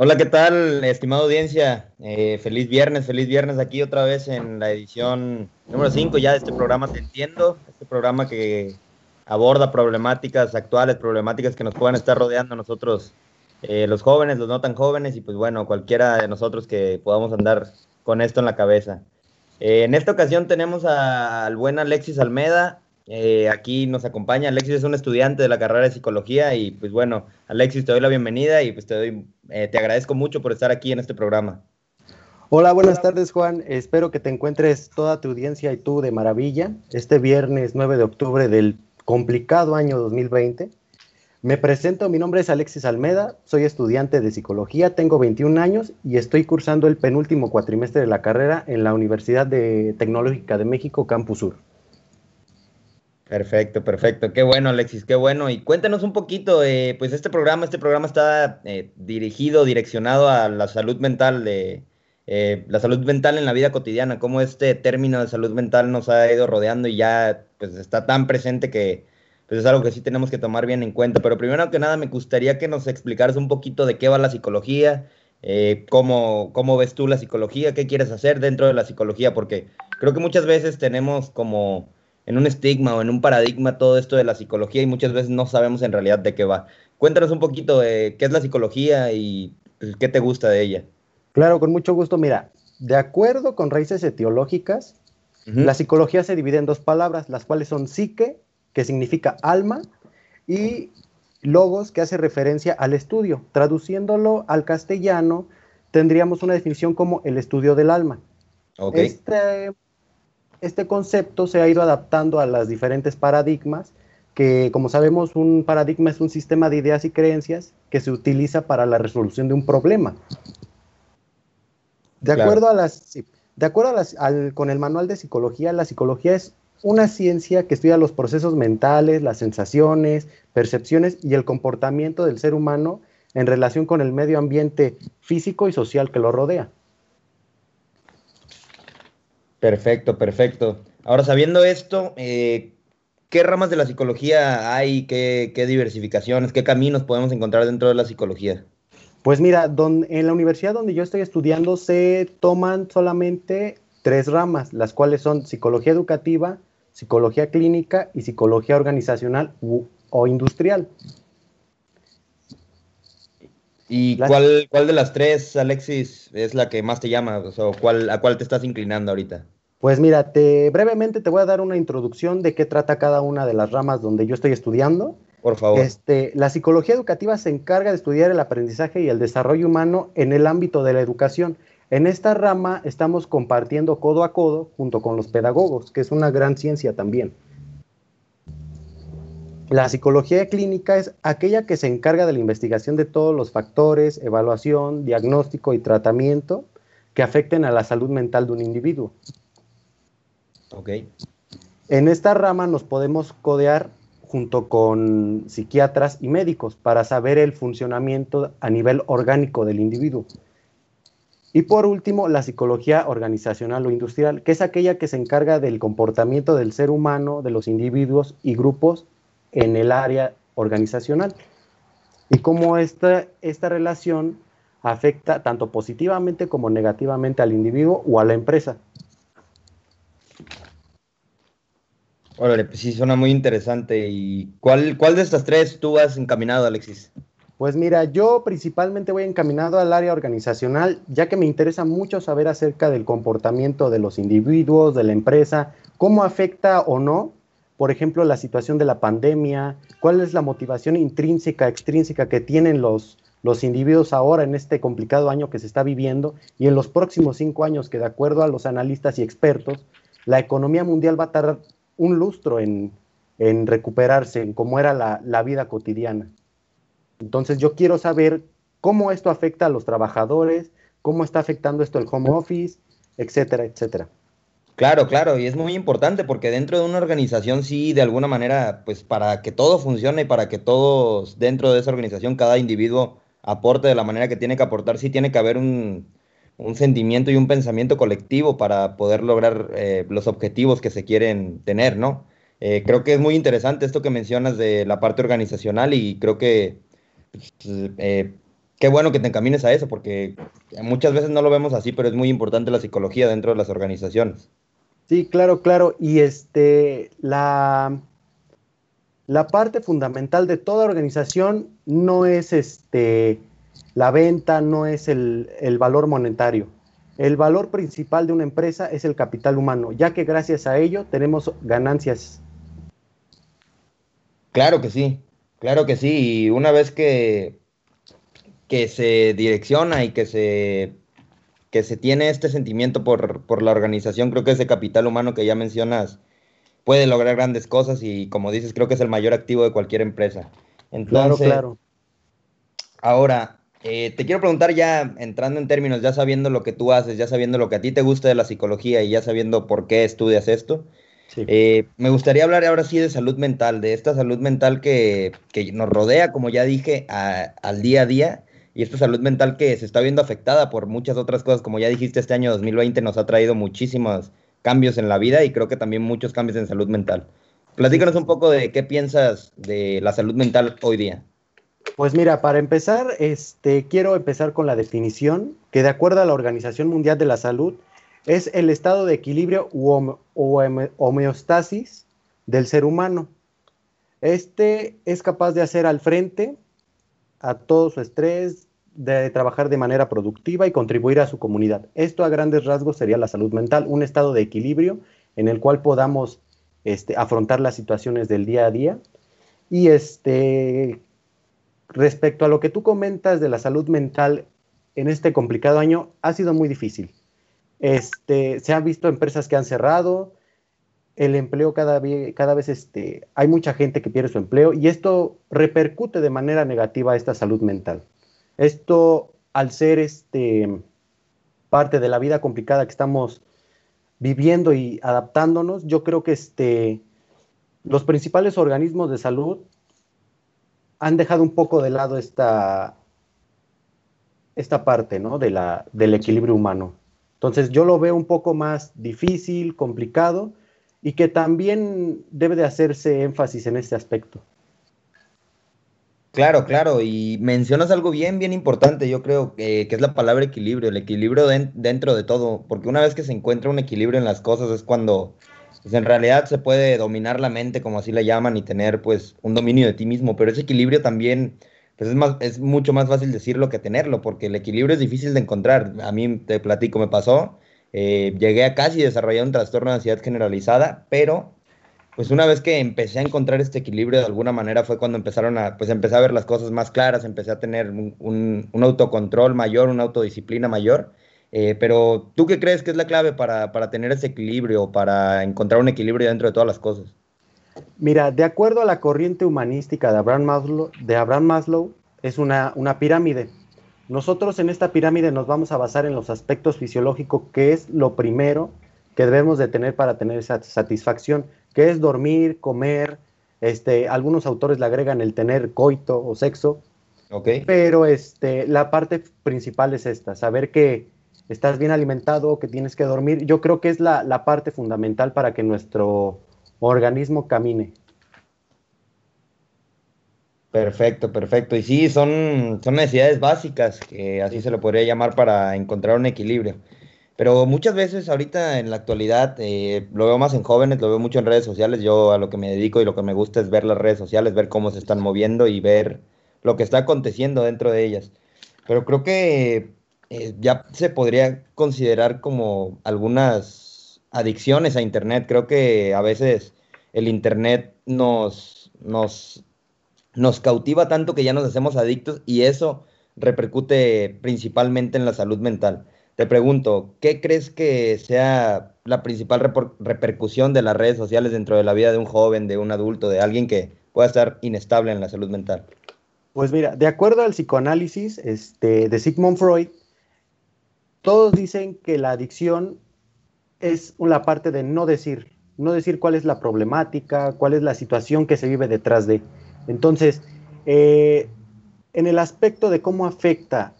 Hola, ¿qué tal, estimada audiencia? Eh, feliz viernes, feliz viernes aquí otra vez en la edición número 5 ya de este programa Te Entiendo, este programa que aborda problemáticas actuales, problemáticas que nos puedan estar rodeando a nosotros, eh, los jóvenes, los no tan jóvenes y pues bueno, cualquiera de nosotros que podamos andar con esto en la cabeza. Eh, en esta ocasión tenemos al buen Alexis Almeda, eh, aquí nos acompaña. Alexis es un estudiante de la carrera de psicología y pues bueno, Alexis, te doy la bienvenida y pues te, doy, eh, te agradezco mucho por estar aquí en este programa. Hola, buenas tardes Juan. Espero que te encuentres toda tu audiencia y tú de maravilla. Este viernes 9 de octubre del complicado año 2020. Me presento, mi nombre es Alexis Almeda, soy estudiante de psicología, tengo 21 años y estoy cursando el penúltimo cuatrimestre de la carrera en la Universidad de Tecnológica de México, Campus Sur. Perfecto, perfecto. Qué bueno, Alexis, qué bueno. Y cuéntanos un poquito, eh, pues este programa, este programa está eh, dirigido, direccionado a la salud mental de eh, la salud mental en la vida cotidiana, cómo este término de salud mental nos ha ido rodeando y ya pues está tan presente que pues es algo que sí tenemos que tomar bien en cuenta. Pero primero que nada me gustaría que nos explicaras un poquito de qué va la psicología, cómo, cómo ves tú la psicología, qué quieres hacer dentro de la psicología, porque creo que muchas veces tenemos como en un estigma o en un paradigma todo esto de la psicología y muchas veces no sabemos en realidad de qué va. Cuéntanos un poquito de qué es la psicología y pues, qué te gusta de ella. Claro, con mucho gusto. Mira, de acuerdo con raíces etiológicas, la psicología se divide en dos palabras, las cuales son psique, que significa alma, y logos, que hace referencia al estudio. Traduciéndolo al castellano, tendríamos una definición como el estudio del alma. Okay. Este este concepto se ha ido adaptando a las diferentes paradigmas, que como sabemos un paradigma es un sistema de ideas y creencias que se utiliza para la resolución de un problema. De acuerdo a las, de acuerdo con el manual de psicología, la psicología es una ciencia que estudia los procesos mentales, las sensaciones, percepciones y el comportamiento del ser humano en relación con el medio ambiente físico y social que lo rodea. Perfecto, perfecto. Ahora, sabiendo esto, eh, ¿qué ramas de la psicología hay? ¿Qué, diversificaciones? ¿Qué caminos podemos encontrar dentro de la psicología? Pues mira, en la universidad donde yo estoy estudiando se toman solamente tres ramas, las cuales son psicología educativa, psicología clínica y psicología organizacional o industrial. ¿Y cuál, cuál de las tres, Alexis, es la que más te llama? O sea, ¿cuál, ¿a cuál te estás inclinando ahorita? Pues mira, te, brevemente te voy a dar una introducción de qué trata cada una de las ramas donde yo estoy estudiando. Por favor. Este, la psicología educativa se encarga de estudiar el aprendizaje y el desarrollo humano en el ámbito de la educación. En esta rama estamos compartiendo codo a codo junto con los pedagogos, que es una gran ciencia también. La psicología clínica es aquella que se encarga de la investigación de todos los factores, evaluación, diagnóstico y tratamiento que afecten a la salud mental de un individuo. Ok. En esta rama nos podemos codear junto con psiquiatras y médicos para saber el funcionamiento a nivel orgánico del individuo. Y por último, la psicología organizacional o industrial, que es aquella que se encarga del comportamiento del ser humano, de los individuos y grupos en el área organizacional y cómo esta, esta relación afecta tanto positivamente como negativamente al individuo o a la empresa. Órale, pues sí, suena muy interesante. ¿Y cuál, cuál de estas tres tú has encaminado, Alexis? Pues mira, yo principalmente voy encaminado al área organizacional, ya que me interesa mucho saber acerca del comportamiento de los individuos, de la empresa, cómo afecta o no por ejemplo, la situación de la pandemia, cuál es la motivación intrínseca, extrínseca que tienen los, los individuos ahora en este complicado año que se está viviendo y en los próximos cinco años que de acuerdo a los analistas y expertos, la economía mundial va a tardar un lustro en, recuperarse, en cómo era la, la vida cotidiana. Entonces yo quiero saber cómo esto afecta a los trabajadores, cómo está afectando esto el home office, etcétera, etcétera. Claro, claro, y es muy importante porque dentro de una organización sí, de alguna manera, pues para que todo funcione y para que todos dentro de esa organización, cada individuo aporte de la manera que tiene que aportar, sí tiene que haber un, sentimiento y un pensamiento colectivo para poder lograr eh, los objetivos que se quieren tener, ¿no? Eh, creo que es muy interesante esto que mencionas de la parte organizacional y creo que pues, eh, qué bueno que te encamines a eso, porque muchas veces no lo vemos así, pero es muy importante la psicología dentro de las organizaciones. Sí, claro, claro. Y este, la, la parte fundamental de toda organización no es este, la venta, no es el, el valor monetario. El valor principal de una empresa es el capital humano, ya que gracias a ello tenemos ganancias. Claro que sí, claro que sí. Y una vez que, que se direcciona y que se, que se tiene este sentimiento por, por la organización, creo que ese capital humano que ya mencionas puede lograr grandes cosas y como dices, creo que es el mayor activo de cualquier empresa. Entonces, claro, claro. Ahora, eh, te quiero preguntar ya, entrando en términos, ya sabiendo lo que tú haces, ya sabiendo lo que a ti te gusta de la psicología y ya sabiendo por qué estudias esto, eh, me gustaría hablar ahora sí de salud mental, de esta salud mental que, que nos rodea, como ya dije, al día a día y esta salud mental que se está viendo afectada por muchas otras cosas, como ya dijiste, este año 2020 nos ha traído muchísimos cambios en la vida y creo que también muchos cambios en salud mental. Platícanos un poco de qué piensas de la salud mental hoy día. Pues mira, para empezar, este, quiero empezar con la definición, que de acuerdo a la Organización Mundial de la Salud, es el estado de equilibrio o homeostasis del ser humano. Este es capaz de hacer al frente a todo su estrés, de trabajar de manera productiva y contribuir a su comunidad. Esto a grandes rasgos sería la salud mental, un estado de equilibrio en el cual podamos este, afrontar las situaciones del día a día. Y este, respecto a lo que tú comentas de la salud mental en este complicado año, ha sido muy difícil. Este, se han visto empresas que han cerrado, el empleo cada, cada vez este, hay mucha gente que pierde su empleo y esto repercute de manera negativa a esta salud mental. Esto, al ser este, parte de la vida complicada que estamos viviendo y adaptándonos, yo creo que este, los principales organismos de salud han dejado un poco de lado esta, esta parte ¿no? de la, del equilibrio humano. Entonces yo lo veo un poco más difícil, complicado y que también debe de hacerse énfasis en este aspecto. Claro, claro, y mencionas algo bien, bien importante, yo creo que, es la palabra equilibrio, el equilibrio dentro de todo, porque una vez que se encuentra un equilibrio en las cosas es cuando pues, en realidad se puede dominar la mente, como así la llaman, y tener pues un dominio de ti mismo, pero ese equilibrio también pues es, más, es mucho más fácil decirlo que tenerlo, porque el equilibrio es difícil de encontrar. A mí te platico, me pasó, eh, llegué a casi desarrollar un trastorno de ansiedad generalizada, pero pues una vez que empecé a encontrar este equilibrio de alguna manera fue cuando empezaron a, pues empecé a ver las cosas más claras, empecé a tener un, autocontrol mayor, una autodisciplina mayor. Eh, pero ¿tú qué crees que es la clave para, tener ese equilibrio, para encontrar un equilibrio dentro de todas las cosas? Mira, de acuerdo a la corriente humanística de Abraham Maslow, de Abraham Maslow es una, una pirámide. Nosotros en esta pirámide nos vamos a basar en los aspectos fisiológicos, que es lo primero que debemos de tener para tener esa satisfacción que es dormir, comer, este, algunos autores le agregan el tener coito o sexo, okay. pero este, la parte principal es esta, saber que estás bien alimentado, que tienes que dormir, yo creo que es la, la parte fundamental para que nuestro organismo camine. Perfecto, perfecto. Y sí, son, son necesidades básicas, que así se lo podría llamar para encontrar un equilibrio. Pero muchas veces ahorita en la actualidad, eh, lo veo más en jóvenes, lo veo mucho en redes sociales, yo a lo que me dedico y lo que me gusta es ver las redes sociales, ver cómo se están moviendo y ver lo que está aconteciendo dentro de ellas. Pero creo que eh, ya se podría considerar como algunas adicciones a Internet. Creo que a veces el Internet nos, nos, nos cautiva tanto que ya nos hacemos adictos y eso repercute principalmente en la salud mental. Te pregunto, ¿qué crees que sea la principal repercusión de las redes sociales dentro de la vida de un joven, de un adulto, de alguien que pueda estar inestable en la salud mental? Pues mira, de acuerdo al psicoanálisis este, de Sigmund Freud, todos dicen que la adicción es una parte de no decir, no decir cuál es la problemática, cuál es la situación que se vive detrás de. Entonces, eh, en el aspecto de cómo afecta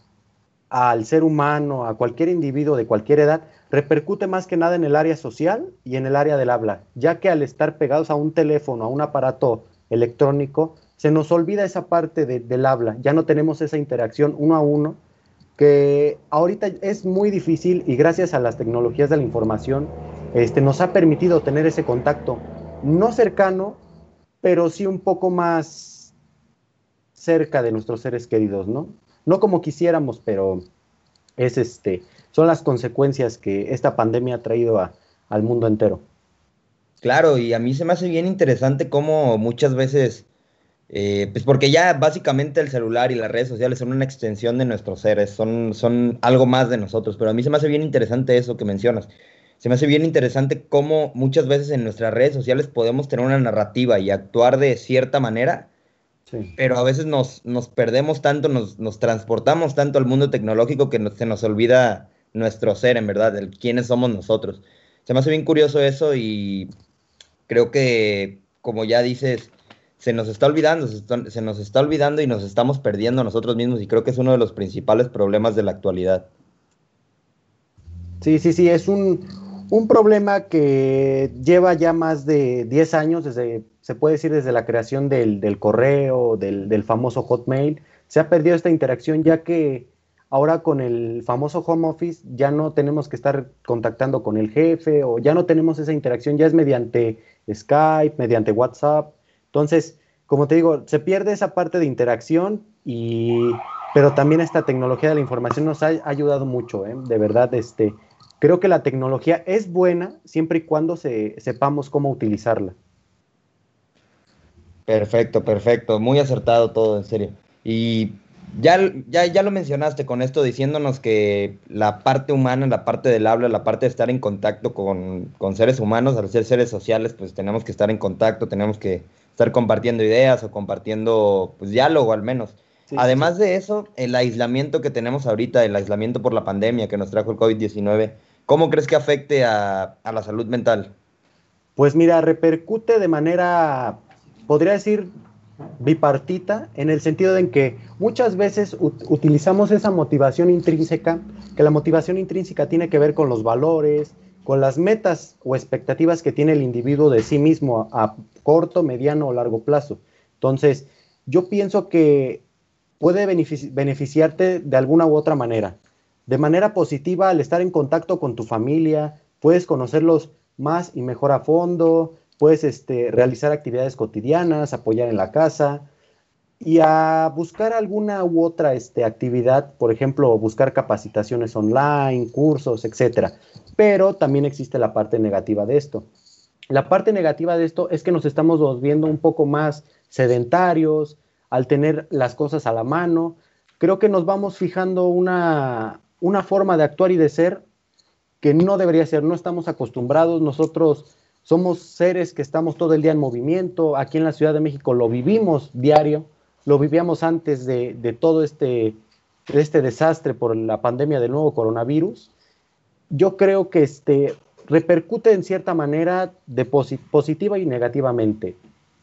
al ser humano, a cualquier individuo de cualquier edad, repercute más que nada en el área social y en el área del habla, ya que al estar pegados a un teléfono, a un aparato electrónico, se nos olvida esa parte del habla, ya no tenemos esa interacción uno a uno, que ahorita es muy difícil y gracias a las tecnologías de la información este, nos ha permitido tener ese contacto, no cercano, pero sí un poco más cerca de nuestros seres queridos, ¿no? No como quisiéramos, pero es este, son las consecuencias que esta pandemia ha traído al mundo entero. Claro, y a mí se me hace bien interesante cómo muchas veces, eh, pues porque ya básicamente el celular y las redes sociales son una extensión de nuestros seres, son, son algo más de nosotros, pero a mí se me hace bien interesante eso que mencionas. Se me hace bien interesante cómo muchas veces en nuestras redes sociales podemos tener una narrativa y actuar de cierta manera, pero a veces nos, nos perdemos tanto, nos, nos, transportamos tanto al mundo tecnológico que se nos olvida nuestro ser, en verdad, el quiénes somos nosotros. Se me hace bien curioso eso y creo que, como ya dices, se nos está olvidando, se, nos está olvidando y nos estamos perdiendo nosotros mismos y creo que es uno de los principales problemas de la actualidad. Sí, sí, sí, es un, problema que lleva ya más de 10 años, desde, se puede decir desde la creación del, correo, del, del, famoso Hotmail. Se ha perdido esta interacción ya que ahora con el famoso home office ya no tenemos que estar contactando con el jefe o ya no tenemos esa interacción, ya es mediante Skype, mediante WhatsApp. Entonces, como te digo, se pierde esa parte de interacción y pero también esta tecnología de la información nos ha ayudado mucho, ¿eh? de verdad, este, creo que la tecnología es buena siempre y cuando se, sepamos cómo utilizarla. Perfecto, perfecto, muy acertado todo, en serio. Y ya, ya, ya lo mencionaste con esto diciéndonos que la parte humana, la parte del habla, la parte de estar en contacto con, seres humanos, al ser seres sociales, pues tenemos que estar en contacto, tenemos que estar compartiendo ideas o compartiendo pues, diálogo al menos. Además de eso, el aislamiento que tenemos ahorita, el aislamiento por la pandemia que nos trajo el COVID-19, ¿cómo crees que afecte a, a la salud mental? Pues mira, repercute de manera, podría decir, bipartita en el sentido de que muchas veces utilizamos esa motivación intrínseca, que la motivación intrínseca tiene que ver con los valores, con las metas o expectativas que tiene el individuo de sí mismo a, corto, mediano o largo plazo. Entonces, yo pienso que puede beneficiarte de alguna u otra manera. De manera positiva, al estar en contacto con tu familia, puedes conocerlos más y mejor a fondo, puedes este, realizar actividades cotidianas, apoyar en la casa y a buscar alguna u otra este, actividad, por ejemplo, buscar capacitaciones online, cursos, etcétera. Pero también existe la parte negativa de esto. La parte negativa de esto es que nos estamos volviendo un poco más sedentarios al tener las cosas a la mano. Creo que nos vamos fijando una, una forma de actuar y de ser que no debería ser. No estamos acostumbrados nosotros somos seres que estamos todo el día en movimiento. Aquí en la Ciudad de México lo vivimos diario, lo vivíamos antes de, todo este, este desastre por la pandemia del nuevo coronavirus. Yo creo que este, repercute en cierta manera de positiva y negativamente.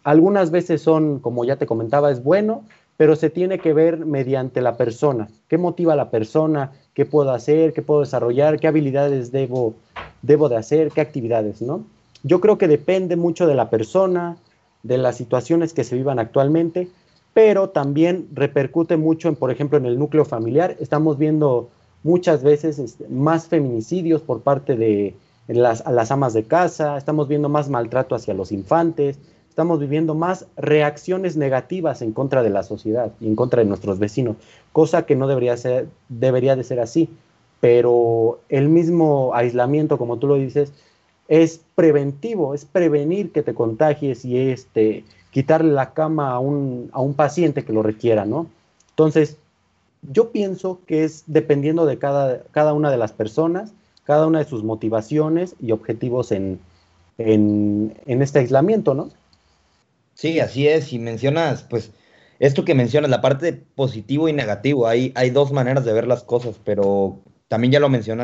Algunas veces son, como ya te comentaba, es bueno, pero se tiene que ver mediante la persona. ¿Qué motiva a la persona? ¿Qué puedo hacer? ¿Qué puedo desarrollar? ¿Qué habilidades debo, debo de hacer? ¿Qué actividades? ¿no? Yo creo que depende mucho de la persona, de las situaciones que se vivan actualmente, pero también repercute mucho en, por ejemplo, en el núcleo familiar. Estamos viendo muchas veces este, más feminicidios por parte de las, las amas de casa, estamos viendo más maltrato hacia los infantes, estamos viviendo más reacciones negativas en contra de la sociedad y en contra de nuestros vecinos, cosa que no debería, ser, debería de ser así. Pero el mismo aislamiento, como tú lo dices, es preventivo, es prevenir que te contagies y este, quitarle la cama a un, a un paciente que lo requiera, ¿no? Entonces, yo pienso que es dependiendo de cada, cada una de las personas, cada una de sus motivaciones y objetivos en, en, en este aislamiento, ¿no? Sí, así es. Y mencionas, pues, esto que mencionas, la parte positivo y negativo, hay, hay dos maneras de ver las cosas, pero también ya lo mencioné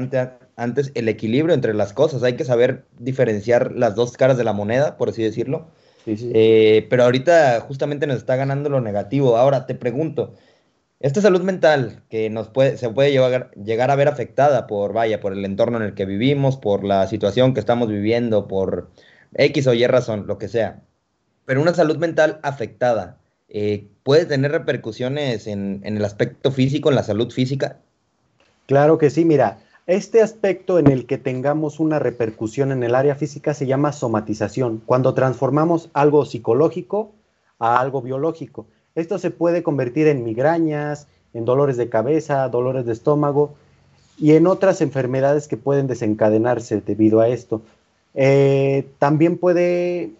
antes, el equilibrio entre las cosas. Hay que saber diferenciar las dos caras de la moneda, por así decirlo. Eh, pero ahorita justamente nos está ganando lo negativo. Ahora te pregunto, esta salud mental que nos puede, se puede llegar a ver afectada por, vaya, por el entorno en el que vivimos, por la situación que estamos viviendo, por X o Y razón, lo que sea. Pero una salud mental afectada, eh, ¿puede tener repercusiones en, en el aspecto físico, en la salud física? Claro que sí, mira, este aspecto en el que tengamos una repercusión en el área física se llama somatización, cuando transformamos algo psicológico a algo biológico. Esto se puede convertir en migrañas, en dolores de cabeza, dolores de estómago y en otras enfermedades que pueden desencadenarse debido a esto. Eh, también puede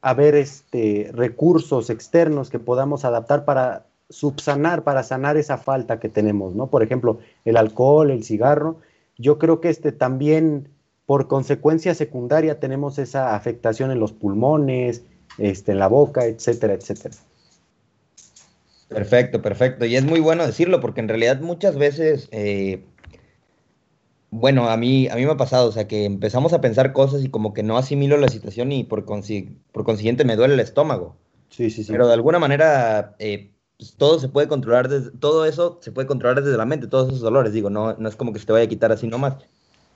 haber este, recursos externos que podamos adaptar para subsanar, para sanar esa falta que tenemos, ¿no? Por ejemplo, el alcohol, el cigarro, yo creo que este también por consecuencia secundaria tenemos esa afectación en los pulmones, este, en la boca, etcétera, etcétera. Perfecto, perfecto. Y es muy bueno decirlo porque en realidad muchas veces, eh, bueno, a mí, a mí me ha pasado, o sea, que empezamos a pensar cosas y como que no asimilo la situación y por, por consiguiente me duele el estómago. Sí, sí, sí. Pero de alguna manera eh, todo se puede controlar, desde, todo eso se puede controlar desde la mente, todos esos dolores, digo, no, no es como que se te vaya a quitar así nomás,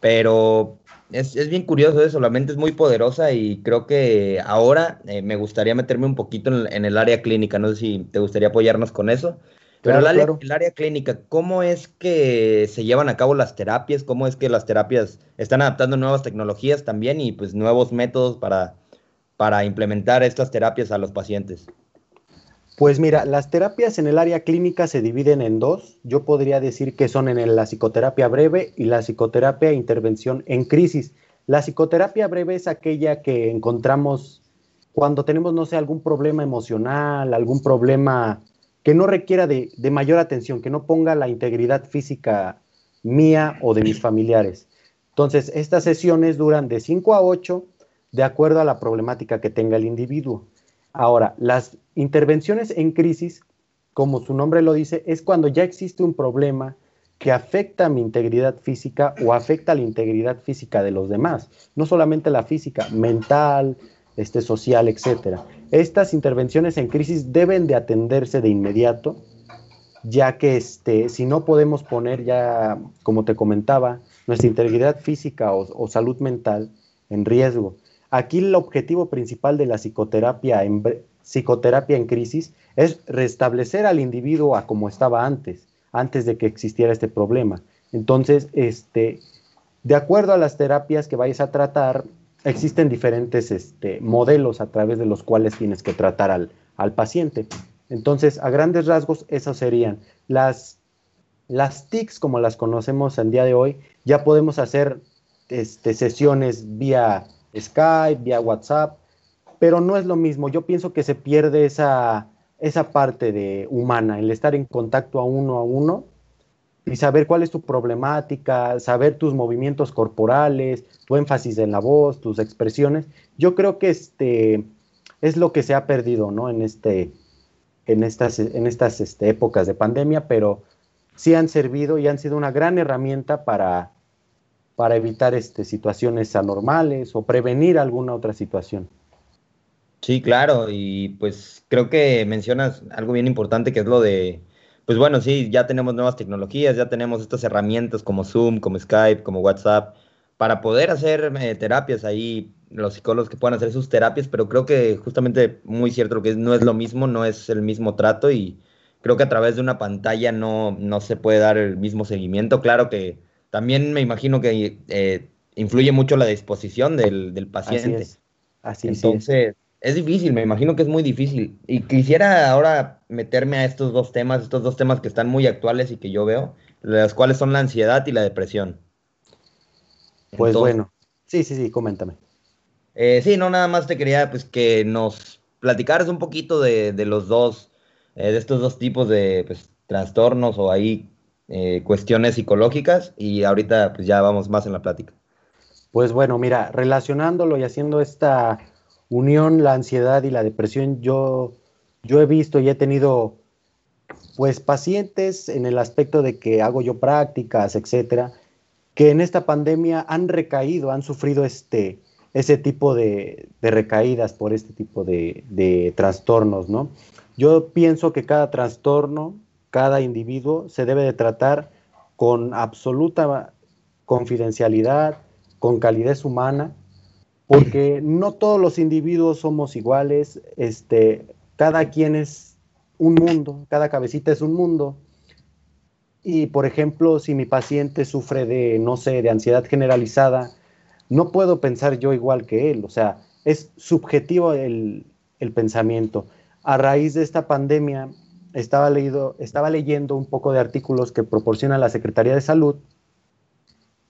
pero es, es bien curioso eso, la mente es muy poderosa y creo que ahora eh, me gustaría meterme un poquito en, el área clínica, no sé si te gustaría apoyarnos con eso. Pero el, área, el área clínica, ¿cómo es que se llevan a cabo las terapias? ¿Cómo es que las terapias están adaptando nuevas tecnologías también y pues nuevos métodos para, para implementar estas terapias a los pacientes? Pues mira, las terapias en el área clínica se dividen en dos. Yo podría decir que son en la psicoterapia breve y la psicoterapia intervención en crisis. La psicoterapia breve es aquella que encontramos cuando tenemos, no sé, algún problema emocional, algún problema que no requiera de, de mayor atención, que no ponga la integridad física mía o de mis familiares. Entonces, estas sesiones duran de 5 a 8 de acuerdo a la problemática que tenga el individuo. Ahora, las intervenciones en crisis, como su nombre lo dice, es cuando ya existe un problema que afecta a mi integridad física o afecta a la integridad física de los demás, no solamente la física, mental, este, social, etcétera. Estas intervenciones en crisis deben de atenderse de inmediato, ya que este, si no podemos poner ya, como te comentaba, nuestra integridad física o, o salud mental en riesgo. Aquí el objetivo principal de la psicoterapia en, psicoterapia en crisis es restablecer al individuo a como estaba antes, antes de que existiera este problema. Entonces, este, de acuerdo a las terapias que vayas a tratar, existen diferentes este, modelos a través de los cuales tienes que tratar al, al paciente. Entonces, a grandes rasgos, esas serían las, las TICs, como las conocemos el día de hoy, ya podemos hacer este, sesiones vía Skype, vía WhatsApp, pero no es lo mismo. Yo pienso que se pierde esa, esa parte de humana, el estar en contacto a uno a uno y saber cuál es tu problemática, saber tus movimientos corporales, tu énfasis en la voz, tus expresiones. Yo creo que este es lo que se ha perdido, ¿no? En este en estas en estas este, épocas de pandemia, pero sí han servido y han sido una gran herramienta para para evitar este, situaciones anormales o prevenir alguna otra situación. Sí, claro, y pues creo que mencionas algo bien importante que es lo de, pues bueno, sí, ya tenemos nuevas tecnologías, ya tenemos estas herramientas como Zoom, como Skype, como WhatsApp, para poder hacer eh, terapias ahí, los psicólogos que puedan hacer sus terapias, pero creo que justamente muy cierto lo que es, no es lo mismo, no es el mismo trato y creo que a través de una pantalla no, no se puede dar el mismo seguimiento. Claro que también me imagino que eh, influye mucho la disposición del, paciente. Así es. Así Entonces, es. difícil, me imagino que es muy difícil. Y quisiera ahora meterme a estos dos temas, estos dos temas que están muy actuales y que yo veo, las cuales son la ansiedad y la depresión. Pues bueno, sí, sí, sí, coméntame. Eh, sí, no, nada más te quería pues que nos platicaras un poquito de, los dos, eh, de estos dos tipos de pues, trastornos o ahí eh, cuestiones psicológicas y ahorita pues ya vamos más en la plática. Pues bueno, mira, relacionándolo y haciendo esta unión, la ansiedad y la depresión, yo, yo he visto y he tenido pues pacientes en el aspecto de que hago yo prácticas, etcétera, que en esta pandemia han recaído, han sufrido este, ese tipo de, recaídas por este tipo de trastornos, ¿no? Yo pienso que cada trastorno cada individuo se debe de tratar con absoluta confidencialidad, con calidez humana, porque no todos los individuos somos iguales, este, cada quien es un mundo, cada cabecita es un mundo. Y por ejemplo, si mi paciente sufre de, no sé, de ansiedad generalizada, no puedo pensar yo igual que él. O sea, es subjetivo el, el pensamiento. A raíz de esta pandemia, estaba, leído, estaba leyendo un poco de artículos que proporciona la Secretaría de Salud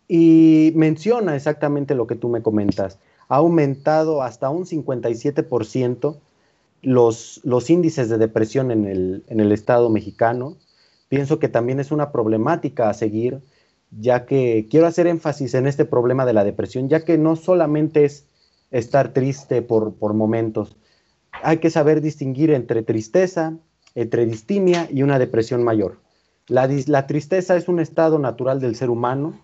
y menciona exactamente lo que tú me comentas. Ha aumentado hasta un 57% los, los índices de depresión en el, en el Estado mexicano. Pienso que también es una problemática a seguir, ya que quiero hacer énfasis en este problema de la depresión, ya que no solamente es estar triste por, por momentos, hay que saber distinguir entre tristeza, entre distimia y una depresión mayor. La, la, tristeza es un estado natural del ser humano.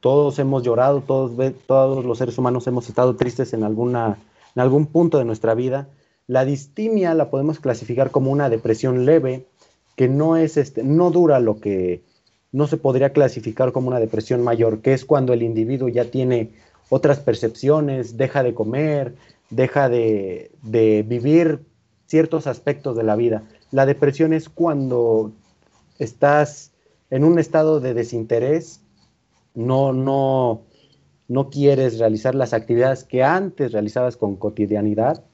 Todos hemos llorado, todos, todos los seres humanos hemos estado tristes en, alguna, en algún punto de nuestra vida. La distimia la podemos clasificar como una depresión leve, que no, es este, no dura lo que no se podría clasificar como una depresión mayor, que es cuando el individuo ya tiene otras percepciones, deja de comer, deja de, de vivir ciertos aspectos de la vida. La depresión es cuando estás en un estado de desinterés, no, no, no quieres realizar las actividades que antes realizabas con cotidianidad.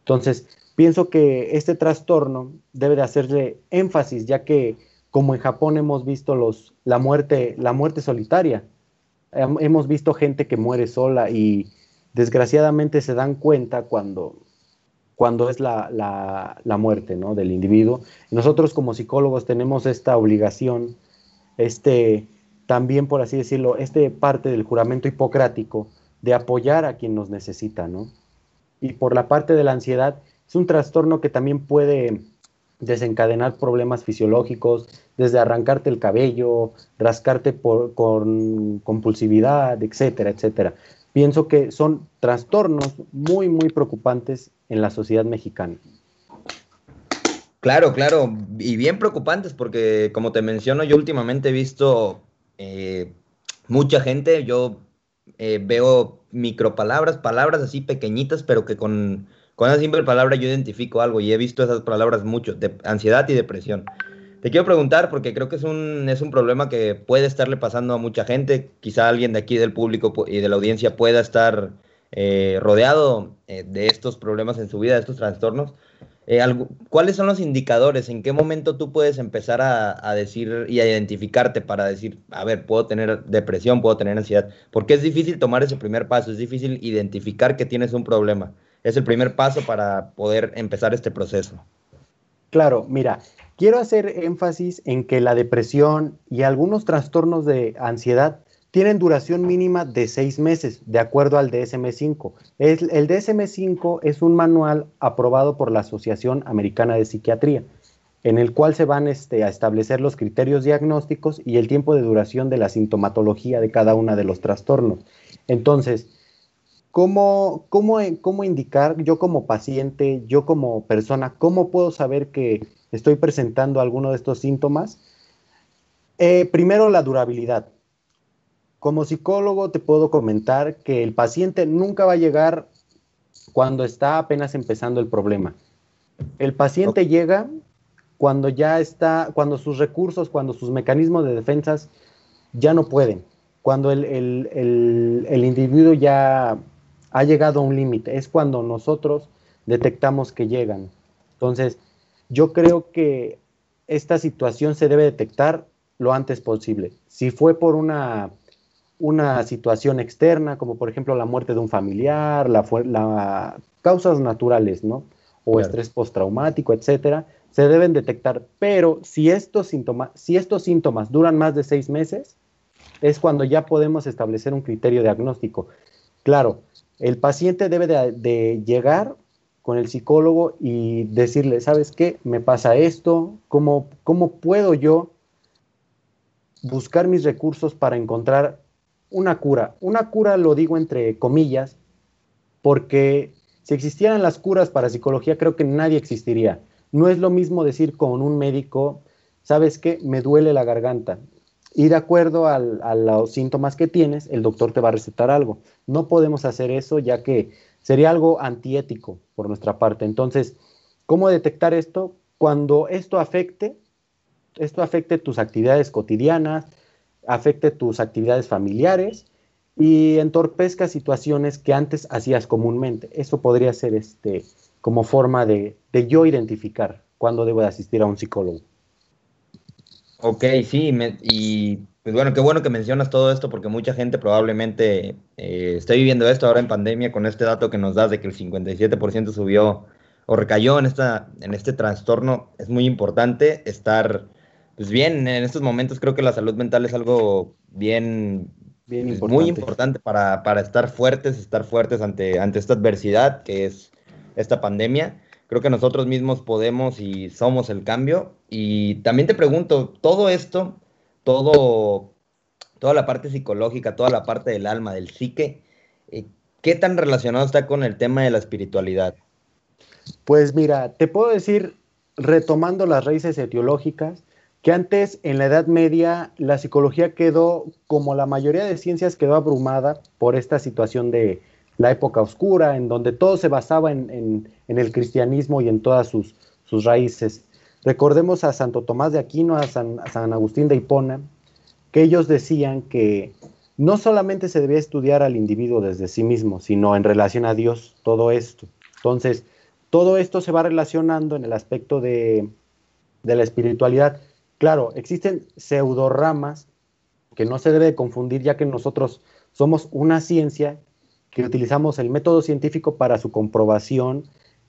Entonces, pienso que este trastorno debe de hacerle énfasis, ya que como en Japón hemos visto los, la, muerte, la muerte solitaria, hemos visto gente que muere sola y desgraciadamente se dan cuenta cuando cuando es la, la, muerte ¿no? del individuo. Nosotros como psicólogos tenemos esta obligación, este, también por así decirlo, este parte del juramento hipocrático de apoyar a quien nos necesita, ¿no? Y por la parte de la ansiedad, es un trastorno que también puede desencadenar problemas fisiológicos, desde arrancarte el cabello, rascarte por, con compulsividad, etcétera, etcétera pienso que son trastornos muy, muy preocupantes en la sociedad mexicana. Claro, claro, y bien preocupantes porque como te menciono, yo últimamente he visto eh, mucha gente, yo eh, veo micropalabras, palabras así pequeñitas, pero que con, con una simple palabra yo identifico algo y he visto esas palabras mucho, de ansiedad y depresión. Te quiero preguntar, porque creo que es un, es un problema que puede estarle pasando a mucha gente, quizá alguien de aquí del público y de la audiencia pueda estar eh, rodeado eh, de estos problemas en su vida, de estos trastornos. Eh, ¿Cuáles son los indicadores? ¿En qué momento tú puedes empezar a, a, decir y a identificarte para decir, a ver, puedo tener depresión, puedo tener ansiedad? Porque es difícil tomar ese primer paso, es difícil identificar que tienes un problema. Es el primer paso para poder empezar este proceso. Claro, mira, Quiero hacer énfasis en que la depresión y algunos trastornos de ansiedad tienen duración mínima de seis meses, de acuerdo al DSM-5. El DSM-5 es un manual aprobado por la Asociación Americana de Psiquiatría, en el cual se van este, a establecer los criterios diagnósticos y el tiempo de duración de la sintomatología de cada uno de los trastornos. Entonces, ¿cómo, cómo, cómo indicar yo como paciente, yo como persona, cómo puedo saber que estoy presentando alguno de estos síntomas. Eh, primero, la durabilidad. Como psicólogo te puedo comentar que el paciente nunca va a llegar cuando está apenas empezando el problema. El paciente llega cuando ya está, cuando sus recursos, cuando sus mecanismos de defensas ya no pueden, cuando el, el individuo ya ha llegado a un límite, es cuando nosotros detectamos que llegan. Entonces, yo creo que esta situación se debe detectar lo antes posible. Si fue por una, una situación externa, como por ejemplo la muerte de un familiar, la, causas naturales, ¿no? O estrés postraumático, etcétera, se deben detectar. Pero si estos, síntomas, si estos síntomas duran más de seis meses, es cuando ya podemos establecer un criterio diagnóstico. Claro, el paciente debe de llegar con el psicólogo y decirle, ¿sabes qué? Me pasa esto, ¿cómo, cómo puedo yo buscar mis recursos para encontrar una cura? Una cura lo digo entre comillas, porque si existieran las curas para psicología, creo que nadie existiría. No es lo mismo decir con un médico, ¿sabes qué? Me duele la garganta. Y de acuerdo a los síntomas que tienes, el doctor te va a recetar algo. No podemos hacer eso ya que sería algo antiético por nuestra parte. Entonces, ¿cómo detectar esto? cuando esto afecte, esto afecte tus actividades cotidianas, afecte tus actividades familiares y entorpezca situaciones que antes hacías comúnmente. Eso podría ser este, como forma de, yo identificar cuándo debo de asistir a un psicólogo. Ok, sí, y pues bueno, qué bueno que mencionas todo esto porque mucha gente probablemente eh, esté viviendo esto ahora en pandemia con este dato que nos das de que el 57% subió o recayó en, esta, en este trastorno. Es muy importante estar pues bien en estos momentos. Creo que la salud mental es algo bien, bien pues, muy importante para, para, estar fuertes, estar fuertes ante, ante esta adversidad que es esta pandemia creo que nosotros mismos podemos y somos el cambio. Y también te pregunto, todo esto, todo, toda la parte psicológica, toda la parte del alma, del psique, eh, ¿qué tan relacionado está con el tema de la espiritualidad? Pues mira, te puedo decir, retomando las raíces etiológicas, que antes en la Edad Media la psicología quedó, como la mayoría de ciencias, quedó abrumada por esta situación de la época oscura, en donde todo se basaba en, el cristianismo y en todas sus, raíces. Recordemos a Santo Tomás de Aquino, a San, Agustín de Hipona, que ellos decían que no solamente se debía estudiar al individuo desde sí mismo, sino en relación a Dios, todo esto. Entonces, todo esto se va relacionando en el aspecto de, la espiritualidad. Claro, existen pseudoramas que no se debe confundir, ya que nosotros somos una ciencia que utilizamos el método científico para su comprobación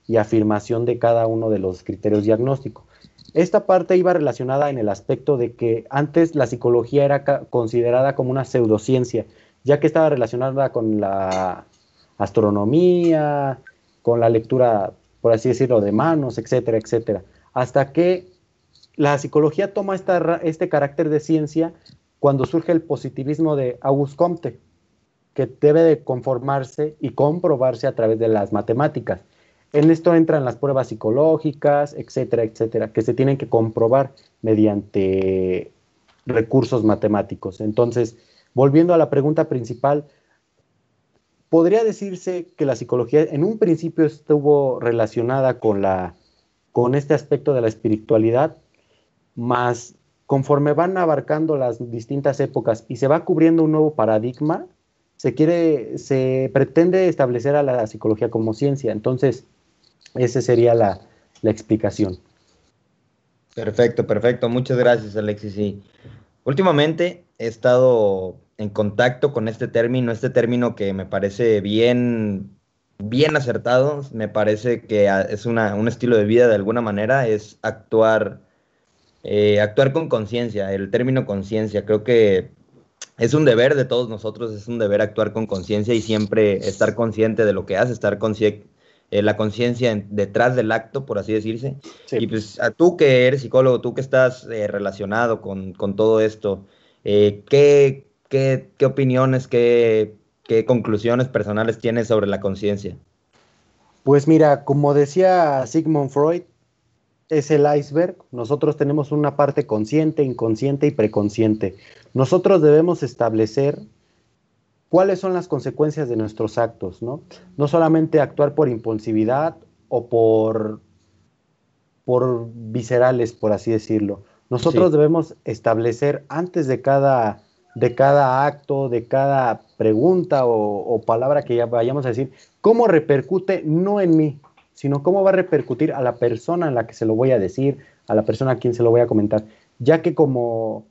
y afirmación de cada uno de los criterios diagnósticos. Esta parte iba relacionada en el aspecto de que antes la psicología era considerada como una pseudociencia, ya que estaba relacionada con la astronomía, con la lectura, por así decirlo, de manos, etcétera, etcétera. Hasta que la psicología toma este carácter de ciencia cuando surge el positivismo de Auguste Comte, que debe de conformarse y comprobarse a través de las matemáticas. En esto entran las pruebas psicológicas, etcétera, etcétera, que se tienen que comprobar mediante recursos matemáticos. Entonces, volviendo a la pregunta principal, podría decirse que la psicología en un principio estuvo relacionada con, la, con este aspecto de la espiritualidad, más conforme van abarcando las distintas épocas y se va cubriendo un nuevo paradigma, se quiere, se pretende establecer a la psicología como ciencia. Entonces, esa sería la, explicación. Perfecto, perfecto. Muchas gracias, Alexis. Y últimamente he estado en contacto con este término, este término que me parece bien, bien acertado, me parece que es un estilo de vida de alguna manera, es actuar, eh, actuar con conciencia, el término conciencia. Creo que es un deber de todos nosotros, es un deber actuar con conciencia y siempre estar consciente de lo que hace, estar consciente. Eh, la conciencia detrás del acto, por así decirse. Y pues a tú que eres psicólogo, tú que estás eh, relacionado con, todo esto, eh, ¿qué, qué, qué, opiniones, qué, qué conclusiones personales tienes sobre la conciencia? Pues mira, como decía Sigmund Freud, es el iceberg. Nosotros tenemos una parte consciente, inconsciente y preconsciente. Nosotros debemos establecer cuáles son las consecuencias de nuestros actos, ¿no? No solamente actuar por impulsividad o por, por viscerales, por así decirlo. Nosotros debemos establecer antes de cada, de cada acto, de cada pregunta o, o palabra que ya vayamos a decir, cómo repercute no en mí, sino cómo va a repercutir a la persona en la que se lo voy a decir, a la persona a quien se lo voy a comentar, ya que como,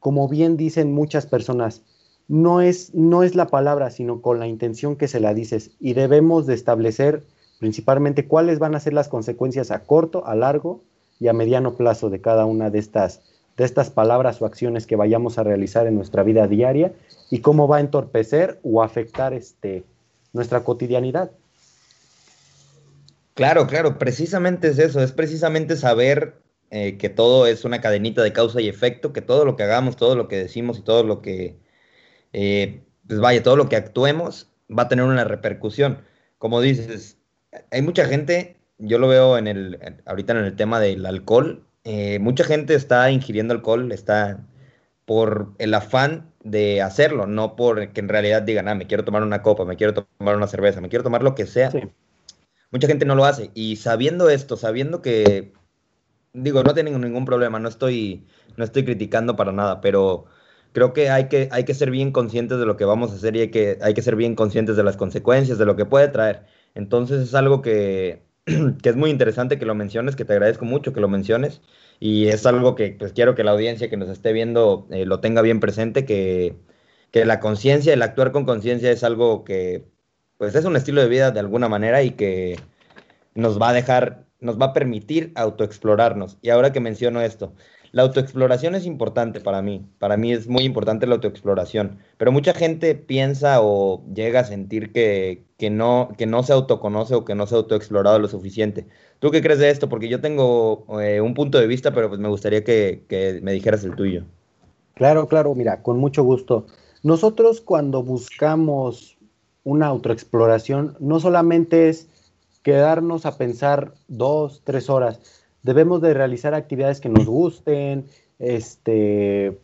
como bien dicen muchas personas, no es, no es la palabra, sino con la intención que se la dices y debemos de establecer principalmente cuáles van a ser las consecuencias a corto, a largo y a mediano plazo de cada una de estas, de estas palabras o acciones que vayamos a realizar en nuestra vida diaria y cómo va a entorpecer o afectar este, nuestra cotidianidad. Claro, claro, precisamente es eso, es precisamente saber eh, que todo es una cadenita de causa y efecto, que todo lo que hagamos, todo lo que decimos y todo lo que, eh, pues vaya, todo lo que actuemos va a tener una repercusión. Como dices, hay mucha gente, yo lo veo en el, ahorita en el tema del alcohol, eh, mucha gente está ingiriendo alcohol, está por el afán de hacerlo, no porque en realidad digan, ah, me quiero tomar una copa, me quiero tomar una cerveza, me quiero tomar lo que sea. Sí mucha gente no lo hace. Y sabiendo esto, sabiendo que digo, no tienen ningún problema, no estoy, no estoy criticando para nada, pero creo que hay, que hay que ser bien conscientes de lo que vamos a hacer y hay que, hay que ser bien conscientes de las consecuencias, de lo que puede traer. Entonces es algo que, que es muy interesante que lo menciones, que te agradezco mucho que lo menciones y es algo que pues quiero que la audiencia que nos esté viendo eh, lo tenga bien presente, que, que la conciencia, el actuar con conciencia es algo que pues es un estilo de vida de alguna manera y que nos va a dejar, nos va a permitir autoexplorarnos. Y ahora que menciono esto, la autoexploración es importante para mí, para mí es muy importante la autoexploración, pero mucha gente piensa o llega a sentir que, que, no, que no se autoconoce o que no se ha autoexplorado lo suficiente. ¿Tú qué crees de esto? Porque yo tengo eh, un punto de vista, pero pues me gustaría que, que me dijeras el tuyo. Claro, claro, mira, con mucho gusto. Nosotros cuando buscamos una autoexploración, no solamente es quedarnos a pensar dos, tres horas, debemos de realizar actividades que nos gusten, este,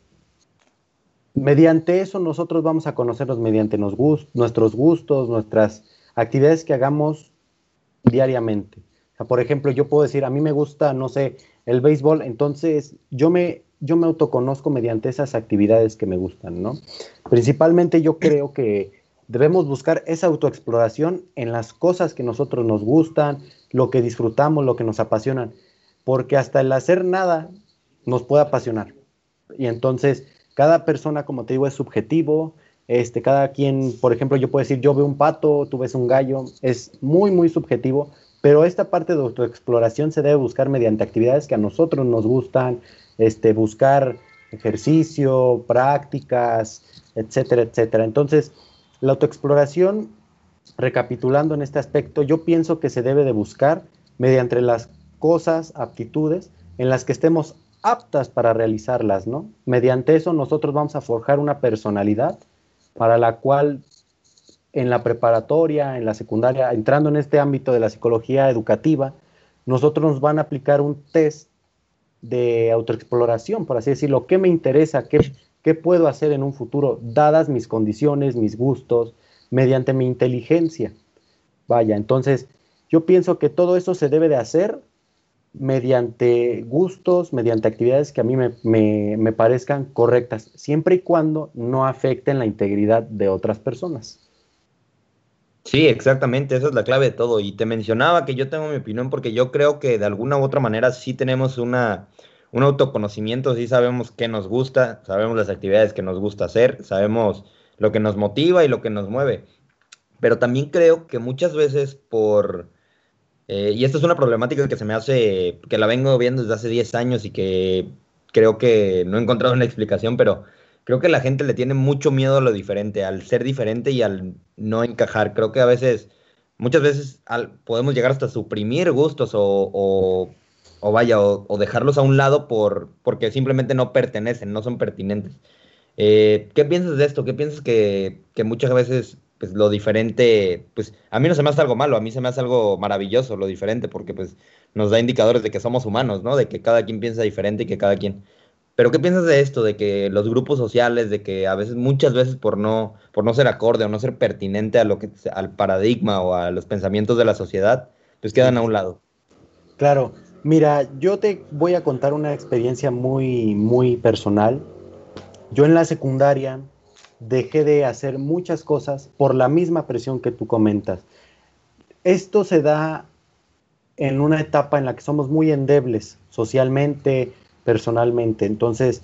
mediante eso nosotros vamos a conocernos mediante nuestros gustos, nuestras actividades que hagamos diariamente. por ejemplo, yo puedo decir, a mí me gusta, no sé, el béisbol, entonces yo me, yo me autoconozco mediante esas actividades que me gustan, ¿no? Principalmente yo creo que debemos buscar esa autoexploración en las cosas que nosotros nos gustan, lo que disfrutamos, lo que nos apasionan porque hasta el hacer nada nos puede apasionar. Y entonces, cada persona, como te digo, es subjetivo. Este, cada quien, por ejemplo, yo puedo decir, yo veo un pato, tú ves un gallo, es muy, muy subjetivo, pero esta parte de autoexploración se debe buscar mediante actividades que a nosotros nos gustan, este, buscar ejercicio, prácticas, etcétera, etcétera. Entonces, la autoexploración, recapitulando en este aspecto, yo pienso que se debe de buscar mediante las cosas, aptitudes en las que estemos aptas para realizarlas, ¿no? Mediante eso nosotros vamos a forjar una personalidad para la cual en la preparatoria, en la secundaria, entrando en este ámbito de la psicología educativa, nosotros nos van a aplicar un test de autoexploración, por así decirlo, qué me interesa, qué, qué puedo hacer en un futuro, dadas mis condiciones, mis gustos, mediante mi inteligencia. Vaya, entonces yo pienso que todo eso se debe de hacer mediante gustos, mediante actividades que a mí me, parezcan correctas, siempre y cuando no afecten la integridad de otras personas. Sí, exactamente, esa es la clave de todo. Y te mencionaba que yo tengo mi opinión porque yo creo que de alguna u otra manera sí tenemos una, un autoconocimiento, sí sabemos qué nos gusta, sabemos las actividades que nos gusta hacer, sabemos lo que nos motiva y lo que nos mueve. Pero también creo que muchas veces por eh, y esta es una problemática que se me hace, que la vengo viendo desde hace 10 años y que creo que no he encontrado una explicación, pero creo que la gente le tiene mucho miedo a lo diferente, al ser diferente y al no encajar. Creo que a veces, muchas veces podemos llegar hasta suprimir gustos o, o, vaya, o, dejarlos a un lado por, porque simplemente no pertenecen, no son pertinentes. Eh, ¿Qué piensas de esto? ¿Qué piensas que, que muchas veces pues lo diferente, pues a mí no se me hace algo malo, a mí se me hace algo maravilloso lo diferente, porque pues nos da indicadores de que somos humanos, ¿no? De que cada quien piensa diferente y que cada quien... Pero ¿qué piensas de esto? De que los grupos sociales, de que a veces, muchas veces por no, por no ser acorde o no ser pertinente a lo que, al paradigma o a los pensamientos de la sociedad, pues quedan a un lado. Claro, mira, yo te voy a contar una experiencia muy, muy personal. Yo en la secundaria dejé de hacer muchas cosas por la misma presión que tú comentas. Esto se da en una etapa en la que somos muy endebles socialmente, personalmente. Entonces,